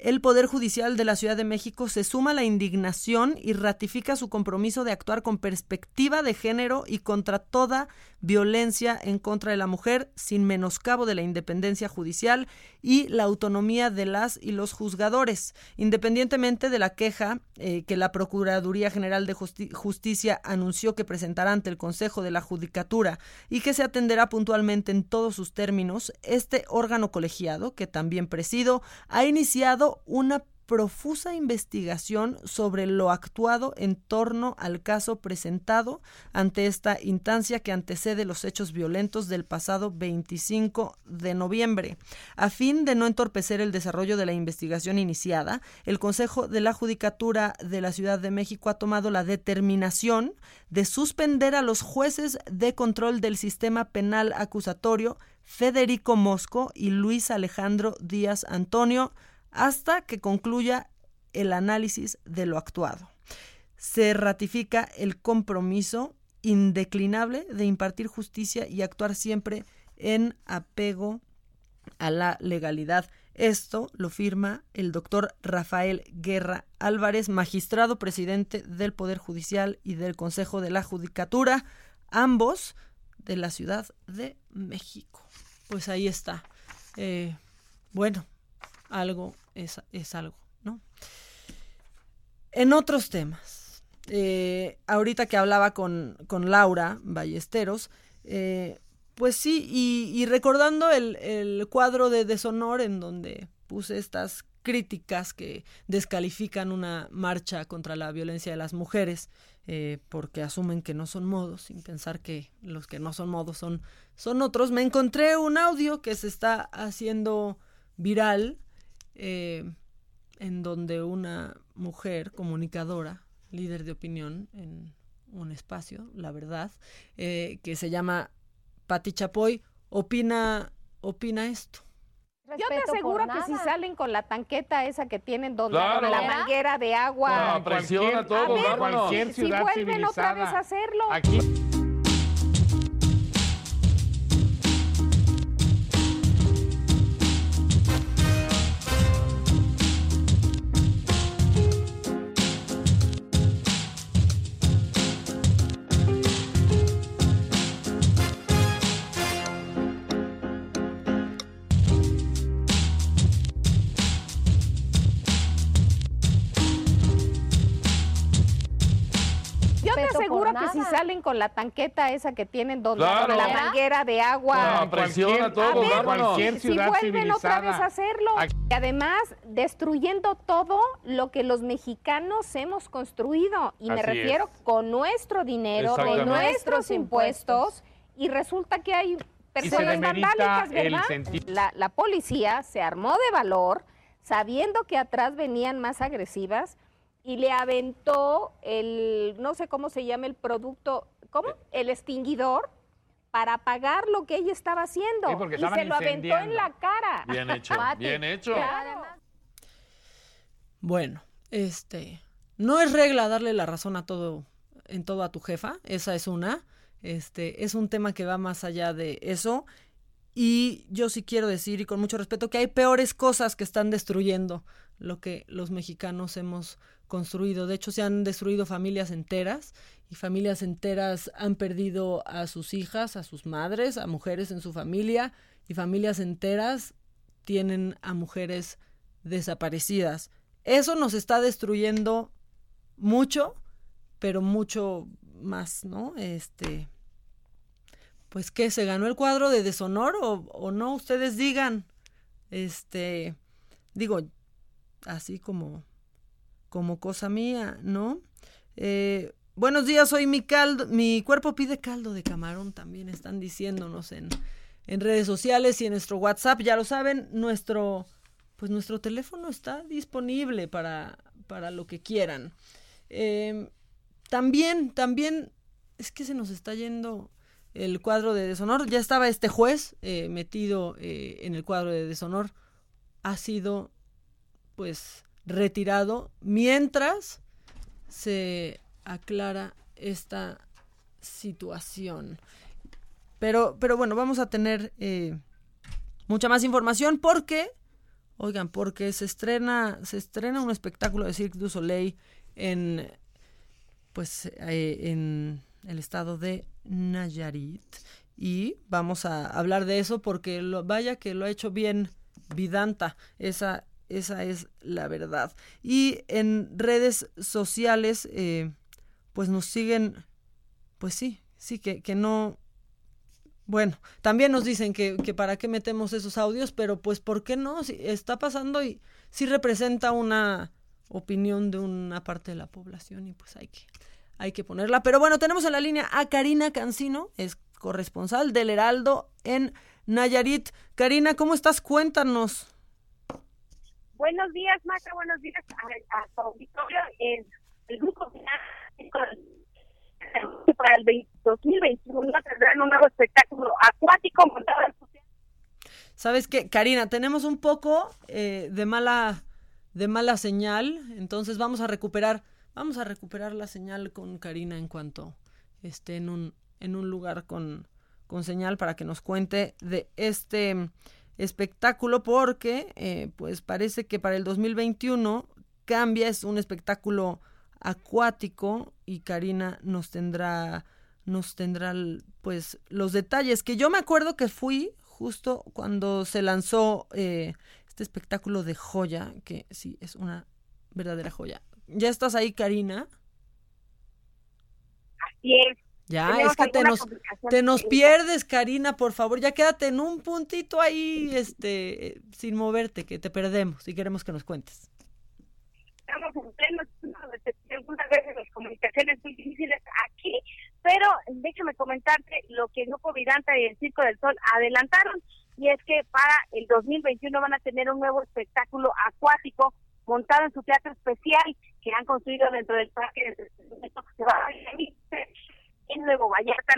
el Poder Judicial de la Ciudad de México se suma a la indignación y ratifica su compromiso de actuar con perspectiva de género y contra toda violencia en contra de la mujer, sin menoscabo de la independencia judicial y la autonomía de las y los juzgadores, independientemente de la queja eh, que la Procuraduría General de Justicia anunció que presentará ante el Consejo de la Judicatura y que se atenderá puntualmente en todos sus términos, este órgano colegiado, que también presido, ha iniciado una profusa investigación sobre lo actuado en torno al caso presentado ante esta instancia que antecede los hechos violentos del pasado 25 de noviembre. A fin de no entorpecer el desarrollo de la investigación iniciada, el Consejo de la Judicatura de la Ciudad de México ha tomado la determinación de suspender a los jueces de control del sistema penal acusatorio Federico Mosco y Luis Alejandro Díaz Antonio hasta que concluya el análisis de lo actuado. Se ratifica el compromiso indeclinable de impartir justicia y actuar siempre en apego a la legalidad. Esto lo firma el doctor Rafael Guerra Álvarez, magistrado presidente del Poder Judicial y del Consejo de la Judicatura, ambos de la Ciudad de México. Pues ahí está. Eh, bueno, algo es, es algo, ¿no? En otros temas, eh, ahorita que hablaba con, con Laura Ballesteros, eh, pues sí, y, recordando el, el cuadro de deshonor en donde puse estas críticas que descalifican una marcha contra la violencia de las mujeres eh, porque asumen que no son modos sin pensar que los que no son modos son, son otros. Me encontré un audio que se está haciendo viral eh, en donde una mujer comunicadora, líder de opinión en un espacio, la verdad, eh, que se llama Patti Chapoy, opina, opina esto. Yo te aseguro que si salen con la tanqueta esa que tienen donde Claro. la manguera de agua. No, presiona todo, A ver. Cualquier si ciudad vuelven otra vez civilizada. a hacerlo. Aquí. Salen con la tanqueta esa que tienen donde Claro. la manguera de agua. No, presiona todo, A ver, si vuelven otra vez a hacerlo. Y además, destruyendo todo lo que los mexicanos hemos construido. Y me refiero con nuestro dinero, de nuestros impuestos. Y resulta que hay personas vandálicas, ¿verdad? La, la policía se armó de valor, sabiendo que atrás venían más agresivas, y le aventó el, no sé cómo se llama el producto, ¿cómo? El extinguidor para apagar lo que ella estaba haciendo. Sí, porque y se lo aventó en la cara. Bien hecho, bien hecho. claro. Bueno, este, no es regla darle la razón a todo, en todo a tu jefa, esa es una, este, es un tema que va más allá de eso, y yo sí quiero decir, y con mucho respeto, que hay peores cosas que están destruyendo lo que los mexicanos hemos construido. De hecho, se han destruido familias enteras, y familias enteras han perdido a sus hijas, a sus madres, a mujeres en su familia, y familias enteras tienen a mujeres desaparecidas. Eso nos está destruyendo mucho, pero mucho más, ¿no? Este, pues que se ganó el cuadro de deshonor o, o no, ustedes digan, este, digo, así como, como cosa mía, ¿no? Eh, buenos días, hoy mi caldo, mi cuerpo pide caldo de camarón, también están diciéndonos en, en redes sociales y en nuestro WhatsApp, ya lo saben, nuestro, pues nuestro teléfono está disponible para, para lo que quieran. Eh, también, también, es que se nos está yendo el cuadro de deshonor. Ya estaba este juez eh, metido eh, en el cuadro de deshonor. Ha sido, pues, retirado mientras se aclara esta situación. Pero, pero bueno, vamos a tener eh, mucha más información porque, oigan, porque se estrena, se estrena un espectáculo de Cirque du Soleil en, pues, eh, en el estado de Nayarit. Y vamos a hablar de eso porque vaya que lo ha hecho bien Vidanta. Esa, esa es la verdad. Y en redes sociales, eh, pues nos siguen, pues sí, sí, que, que no, bueno, también nos dicen que, que para qué metemos esos audios, pero pues ¿por qué no? Si está pasando y sí representa una opinión de una parte de la población y pues hay que, hay que ponerla. Pero bueno, tenemos en la línea a Karina Cancino, es corresponsal del Heraldo en Nayarit. Karina, ¿cómo estás? Cuéntanos. Buenos días, Maca, buenos días a, a tu auditorio. El, el grupo para el 20 2021 tendrán un nuevo espectáculo acuático montado en ¿Sabes qué? Karina, tenemos un poco eh, de mala de mala señal, entonces vamos a recuperar vamos a recuperar la señal con Karina en cuanto esté en un en un lugar con con señal para que nos cuente de este espectáculo porque eh, pues parece que para el 2021 cambia es un espectáculo acuático y Karina nos tendrá nos tendrá pues los detalles que yo me acuerdo que fui justo cuando se lanzó eh, este espectáculo de joya que sí es una verdadera joya ya estás ahí Karina Así es. Ya, Tenemos es que te nos, te nos pierdes, Karina, por favor, ya quédate en un puntito ahí, este, sin moverte, que te perdemos y queremos que nos cuentes. estamos en pleno algunas veces las comunicaciones muy difíciles aquí, pero déjame comentarte lo que el Grupo Vidanta y el Circo del Sol adelantaron, y es que para el 2021 van a tener un nuevo espectáculo acuático montado en su teatro especial que han construido dentro del parque de que se va a en Nuevo Vallarta,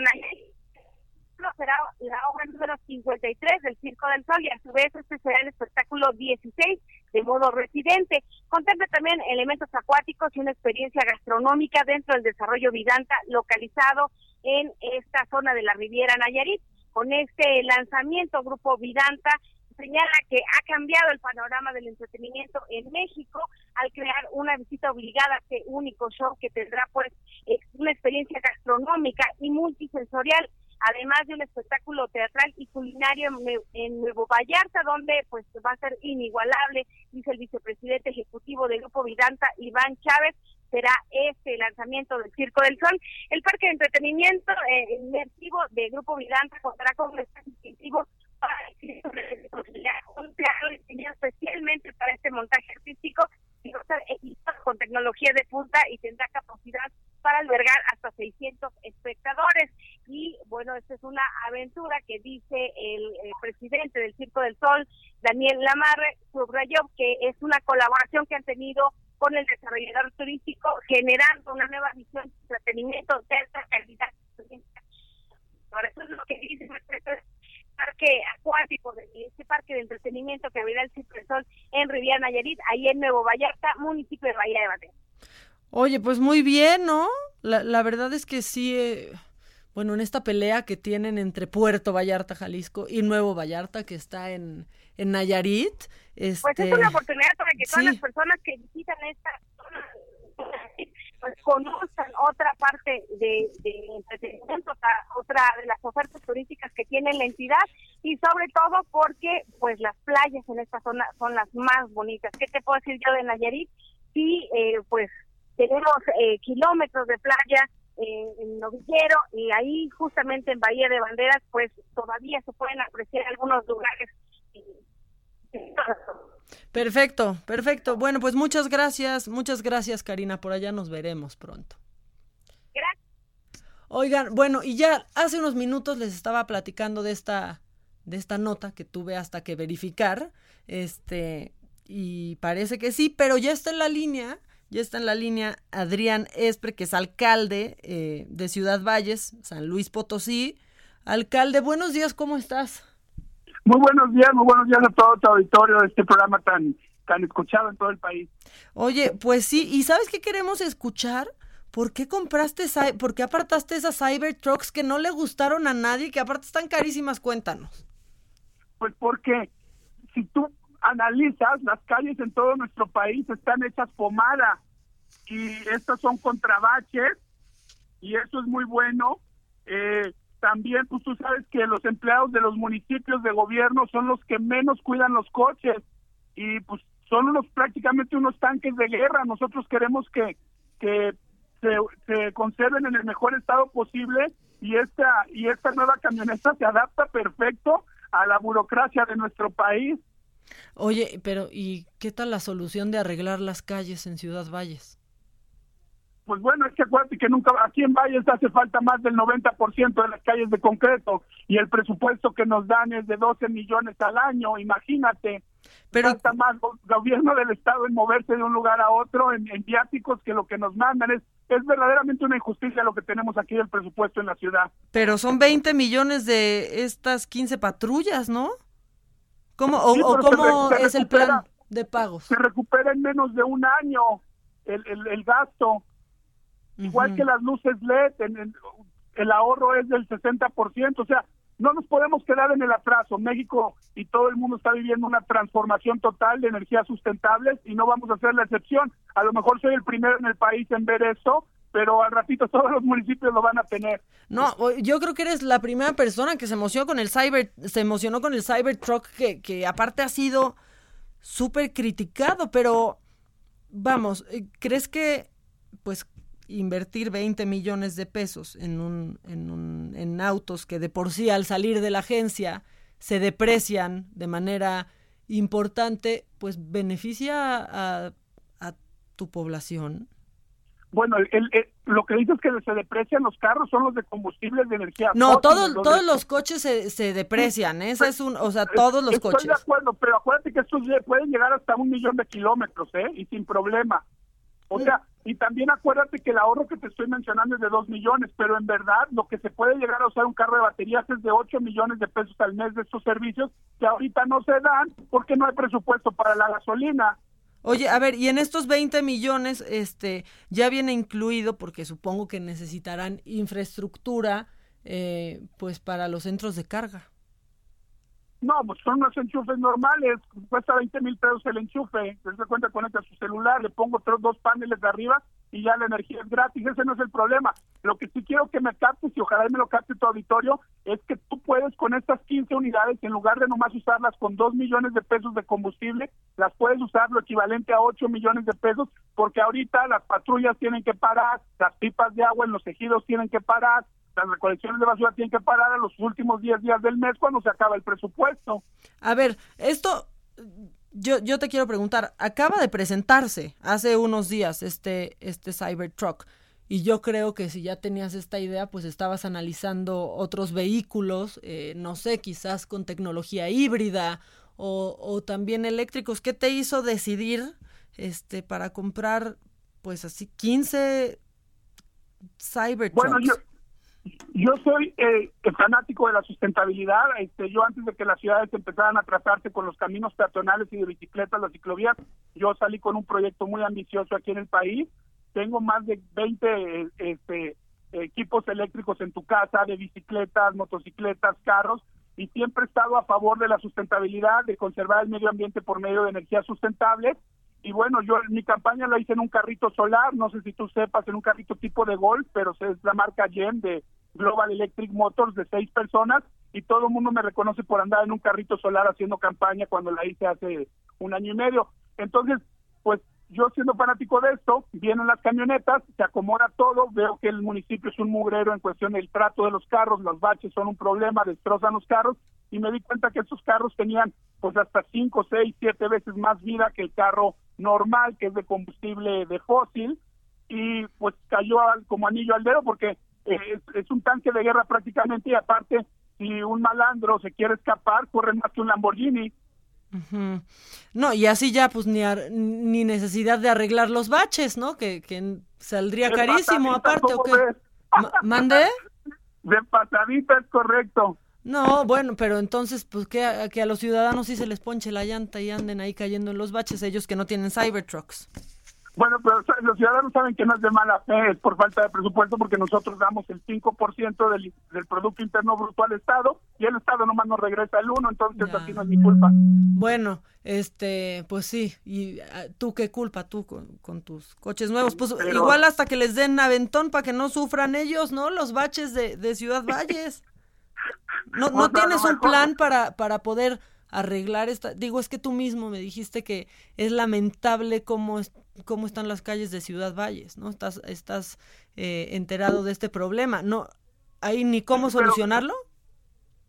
será la obra número 53 del Circo del Sol y a su vez este será el espectáculo 16 de modo residente. Contempla también elementos acuáticos y una experiencia gastronómica dentro del desarrollo Vidanta localizado en esta zona de la Riviera Nayarit. Con este lanzamiento, Grupo Vidanta señala que ha cambiado el panorama del entretenimiento en México al crear una visita obligada a este único show que tendrá pues eh, una experiencia gastronómica y multisensorial además de un espectáculo teatral y culinario en, Nue- en Nuevo Vallarta, donde pues va a ser inigualable, dice el vicepresidente ejecutivo del Grupo Vidanta, Iván Chávez, será este lanzamiento del Circo del Sol. El parque de entretenimiento eh, inmersivo del Grupo Vidanta contará con un distintivo un diseñado especialmente para este montaje artístico y con tecnología de punta y tendrá capacidad para albergar hasta 600 espectadores. Y bueno, esta es una aventura que dice el, presidente del Circo del Sol, Daniel Lamarre, subrayó que es una colaboración que han tenido con el desarrollador turístico, generando una nueva visión de entretenimiento de alta calidad. Por eso es lo que dice este parque acuático, de este parque de entretenimiento que abrirá el del Sol en Riviera Nayarit, ahí en Nuevo Vallarta, municipio de Bahía de Bateo. Oye, pues muy bien, ¿no? La, la verdad es que sí, eh, bueno, en esta pelea que tienen entre Puerto Vallarta, Jalisco, y Nuevo Vallarta, que está en, en Nayarit, este... Pues es una oportunidad para que todas sí. las personas que visitan esta zona pues conozcan otra parte de, entretenimiento, otra, de las ofertas turísticas que tiene la entidad y sobre todo porque pues las playas en esta zona son las más bonitas. ¿Qué te puedo decir yo de Nayarit? Sí, eh, pues tenemos eh, kilómetros de playa eh, en Novillero y ahí justamente en Bahía de Banderas pues todavía se pueden apreciar algunos lugares Perfecto, perfecto. Bueno, pues muchas gracias, muchas gracias, Karina. Por allá nos veremos pronto. Gracias. Oigan, bueno, y ya hace unos minutos les estaba platicando de esta, de esta nota que tuve hasta que verificar. Este, y parece que sí, pero ya está en la línea, ya está en la línea Adrián Espre, que es alcalde eh, de Ciudad Valles, San Luis Potosí. Alcalde, buenos días, ¿cómo estás? Muy buenos días, muy buenos días a todo tu auditorio de este programa tan, tan escuchado en todo el país. Oye, pues sí, ¿y sabes qué queremos escuchar? ¿Por qué compraste, por qué apartaste esas Cybertrucks que no le gustaron a nadie, que aparte están carísimas? Cuéntanos. Pues porque si tú analizas, las calles en todo nuestro país están hechas pomada y estas son contrabaches y eso es muy bueno. Eh, también, pues tú sabes que los empleados de los municipios de gobierno son los que menos cuidan los coches y pues son unos prácticamente unos tanques de guerra. Nosotros queremos que, que se, se conserven en el mejor estado posible y esta y esta nueva camioneta se adapta perfecto a la burocracia de nuestro país. Oye, pero ¿y qué tal la solución de arreglar las calles en Ciudad Valles? Pues bueno, es que acuérdate que nunca, aquí en Valles hace falta más del 90% de las calles de concreto y el presupuesto que nos dan es de 12 millones al año, imagínate. Pero falta más go- gobierno del estado en moverse de un lugar a otro en, en viáticos que lo que nos mandan es es verdaderamente una injusticia lo que tenemos aquí del presupuesto en la ciudad. Pero son 20 millones de estas 15 patrullas, ¿no? ¿Cómo, o, Sí, o pero se es el plan de pagos? Se recupera en menos de un año el, el, el gasto. Igual que las luces LED, en- el ahorro es del 60%. O sea, no nos podemos quedar en el atraso. México y todo el mundo está viviendo una transformación total de energías sustentables y no vamos a hacer la excepción. A lo mejor soy el primero en el país en ver esto, pero al ratito todos los municipios lo van a tener. No, yo creo que eres la primera persona que se emocionó con el Cyber, se emocionó con el Cybertruck, que, que aparte ha sido súper criticado, pero vamos, eh, ¿crees que pues invertir 20 millones de pesos en, un, en, un, en autos que de por sí al salir de la agencia se deprecian de manera importante, pues beneficia a, a tu población. Bueno, el, el, el, lo que dices que se deprecian los carros son los de combustibles de energía. No, todos, los todos de- los coches se, se deprecian, ¿eh? esa es un, o sea, todos los Estoy coches. de acuerdo, pero acuérdate que estos pueden llegar hasta un millón de kilómetros, ¿eh? Y sin problema. O sea, y también acuérdate que el ahorro que te estoy mencionando es de dos millones, pero en verdad lo que se puede llegar a usar un carro de baterías es de 8 millones de pesos al mes de estos servicios que ahorita no se dan porque no hay presupuesto para la gasolina. Oye, a ver, y en estos 20 millones, este, ya viene incluido, porque supongo que necesitarán infraestructura, eh, pues para los centros de carga. No, pues son unos enchufes normales, cuesta 20 mil pesos el enchufe, se cuenta, conecta su celular, le pongo tres, dos paneles de arriba y ya la energía es gratis, ese no es el problema. Lo que sí quiero que me captes y ojalá me lo capte tu auditorio es que tú puedes con estas 15 unidades, en lugar de nomás usarlas con 2 millones de pesos de combustible, las puedes usar lo equivalente a 8 millones de pesos, porque ahorita las patrullas tienen que parar, las pipas de agua en los ejidos tienen que parar, las recolecciones de basura tienen que parar a los últimos 10 días del mes cuando se acaba el presupuesto. A ver, esto, yo, yo te quiero preguntar, acaba de presentarse hace unos días este, este Cybertruck. Y yo creo que si ya tenías esta idea, pues estabas analizando otros vehículos, eh, no sé, quizás con tecnología híbrida o, o también eléctricos. ¿Qué te hizo decidir este, para comprar, pues así, 15 Cybertrucks? Bueno, yo, yo soy eh, fanático de la sustentabilidad. Este, yo antes de que las ciudades empezaran a trazarse con los caminos peatonales y de bicicletas, las ciclovías, yo salí con un proyecto muy ambicioso aquí en el país. Tengo más de 20 eh, este, equipos eléctricos en tu casa, de bicicletas, motocicletas, carros, y siempre he estado a favor de la sustentabilidad, de conservar el medio ambiente por medio de energías sustentables. Y bueno, yo mi campaña la hice en un carrito solar, no sé si tú sepas, en un carrito tipo de golf, pero es la marca GEM de Global Electric Motors de seis personas y todo el mundo me reconoce por andar en un carrito solar haciendo campaña cuando la hice hace un año y medio. Entonces, pues yo siendo fanático de esto, vienen las camionetas, se acomoda todo, veo que el municipio es un mugrero en cuestión del trato de los carros, los baches son un problema, destrozan los carros y me di cuenta que estos carros tenían pues hasta cinco, seis, siete veces más vida que el carro normal, que es de combustible de fósil, y pues cayó al- como anillo al dedo porque eh, es, es un tanque de guerra prácticamente y aparte si un malandro se quiere escapar, corre más que un Lamborghini. No, y así ya pues ni, ar- ni necesidad de arreglar los baches, ¿no? Que, que saldría De carísimo aparte, ¿o. De patadita es correcto. No, bueno, pero entonces, pues que a, que a los ciudadanos sí se les ponche la llanta y anden ahí cayendo en los baches, ellos que no tienen Cybertrucks. Bueno, pero los ciudadanos saben que no es de mala fe, es por falta de presupuesto porque nosotros damos el 5% del, del Producto Interno Bruto al Estado y el Estado nomás nos regresa el 1, entonces así no es mi culpa. Bueno, este, pues sí, y ah, tú qué culpa, tú con, con tus coches nuevos, pues Pero- igual hasta que les den aventón para que no sufran ellos, ¿no? Los baches de, de Ciudad Valles. ¿No, no tienes un plan para, para poder arreglar esta? Digo, es que tú mismo me dijiste que es lamentable cómo, es- cómo están las calles de Ciudad Valles, ¿no? Estás, estás eh, enterado de este problema, ¿no? ¿Hay ni cómo Sí, pero- solucionarlo?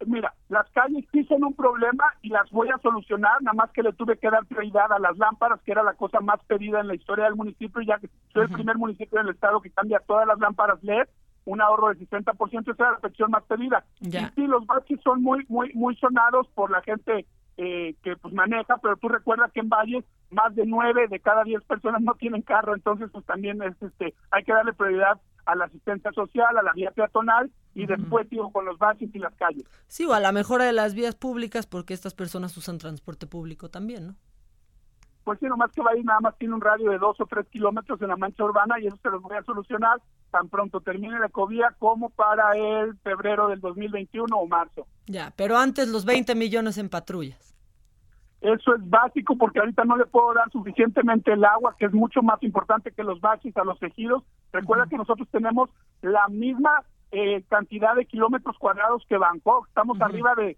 Mira, las calles sí son un problema y las voy a solucionar, nada más que le tuve que dar prioridad a las lámparas, que era la cosa más pedida en la historia del municipio, ya que soy el primer municipio del estado que cambia todas las lámparas LED, un ahorro del 60%, esa era la petición más pedida. Ya. Y sí, los baches son muy, muy, muy sonados por la gente eh, que pues maneja, pero tú recuerdas que en Valles más de nueve de cada diez personas no tienen carro, entonces pues también es, este, hay que darle prioridad a la asistencia social, a la vía peatonal y después digo con los baches y las calles. Sí, o a la mejora de las vías públicas porque estas personas usan transporte público también, ¿no? Pues sí, nomás que va a ir nada más tiene un radio de dos o tres kilómetros en la mancha urbana y eso se los voy a solucionar tan pronto termine la ecovía como para el febrero del 2021 o marzo. Ya, pero antes los 20 millones en patrullas. Eso es básico porque ahorita no le puedo dar suficientemente el agua, que es mucho más importante que los baches a los ejidos. Recuerda que nosotros tenemos la misma eh, cantidad de kilómetros cuadrados que Bangkok. Estamos arriba de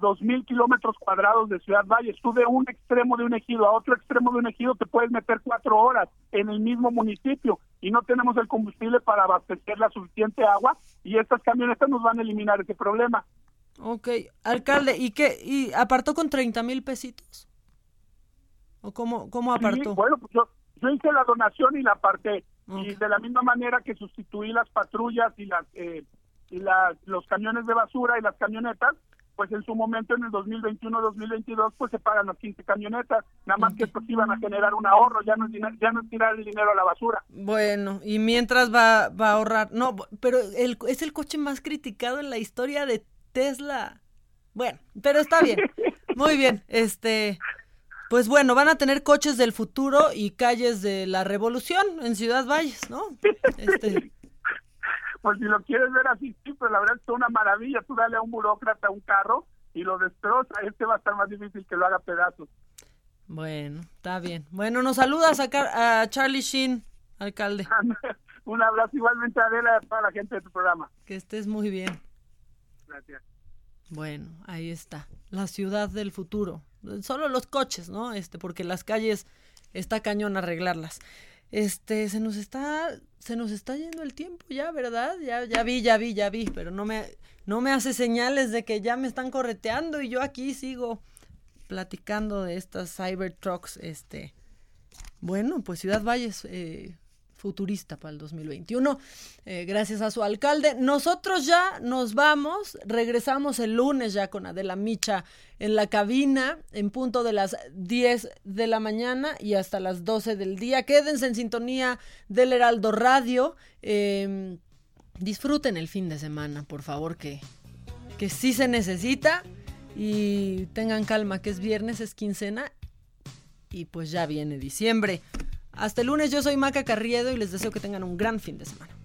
dos mil kilómetros cuadrados de Ciudad Valles. Tú de un extremo de un ejido a otro extremo de un ejido te puedes meter cuatro horas en el mismo municipio y no tenemos el combustible para abastecer la suficiente agua y estas camionetas nos van a eliminar ese problema. Ok, alcalde, ¿y qué? ¿Y apartó con 30 mil pesitos? ¿O cómo, cómo apartó? Sí, bueno, pues yo, yo hice la donación y la aparté. Y de la misma manera que sustituí las patrullas y las eh, y las, los camiones de basura y las camionetas, pues en su momento en el 2021-2022 pues se pagan las 15 camionetas, nada más que estos iban a generar un ahorro, ya no, ya no tirar el dinero a la basura. Bueno, y mientras va, va a ahorrar. No, pero el, es el coche más criticado en la historia de Tesla. Bueno, pero está bien. Muy bien. Este, pues bueno, van a tener coches del futuro y calles de la revolución en Ciudad Valles, ¿no? Este, Pues si lo quieres ver así, sí, pero la verdad es que es una maravilla, tú dale a un burócrata un carro y lo destroza, este va a estar más difícil que lo haga pedazos. bueno, está bien. Bueno, nos saludas a, Car- a Charlie Sheen, alcalde. un abrazo igualmente a Adela y a toda la gente de tu programa. Que estés muy bien. Gracias. Bueno, ahí está. La ciudad del futuro. Solo los coches, ¿no? Este, porque las calles está cañón arreglarlas. Este, se nos está, se nos está yendo el tiempo ya, ¿verdad? Ya, ya vi, ya vi, ya vi, pero no me, no me hace señales de que ya me están correteando y yo aquí sigo platicando de estas Cybertrucks, este. Bueno, pues Ciudad Valles, eh, futurista para el 2021, eh, gracias a su alcalde. Nosotros ya nos vamos, regresamos el lunes ya con Adela Micha en la cabina en punto de las 10 de la mañana y hasta las 12 del día. Quédense en sintonía del Heraldo Radio. eh, disfruten el fin de semana, por favor, que, que sí se necesita y tengan calma, que es viernes, es quincena y pues ya viene diciembre. Hasta el lunes, yo soy Maca Carriedo y les deseo que tengan un gran fin de semana.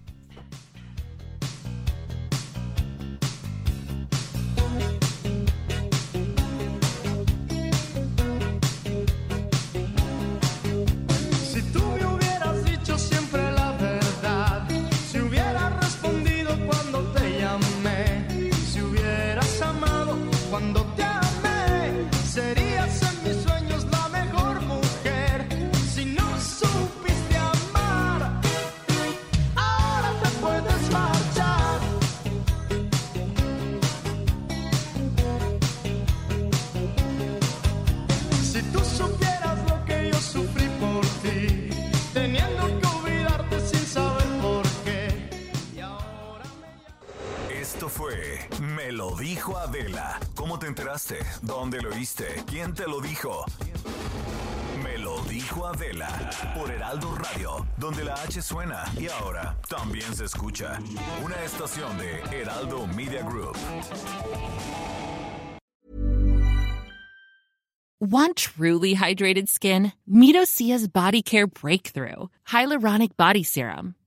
Fue Me lo dijo Adela. ¿Cómo te enteraste? ¿Dónde lo oíste? ¿Quién te lo dijo? Me lo dijo Adela por Heraldo Radio, donde la H suena y ahora también se escucha. Una estación de Heraldo Media Group. Want truly hydrated skin? Medocia's Body Care Breakthrough Hyaluronic Body Serum.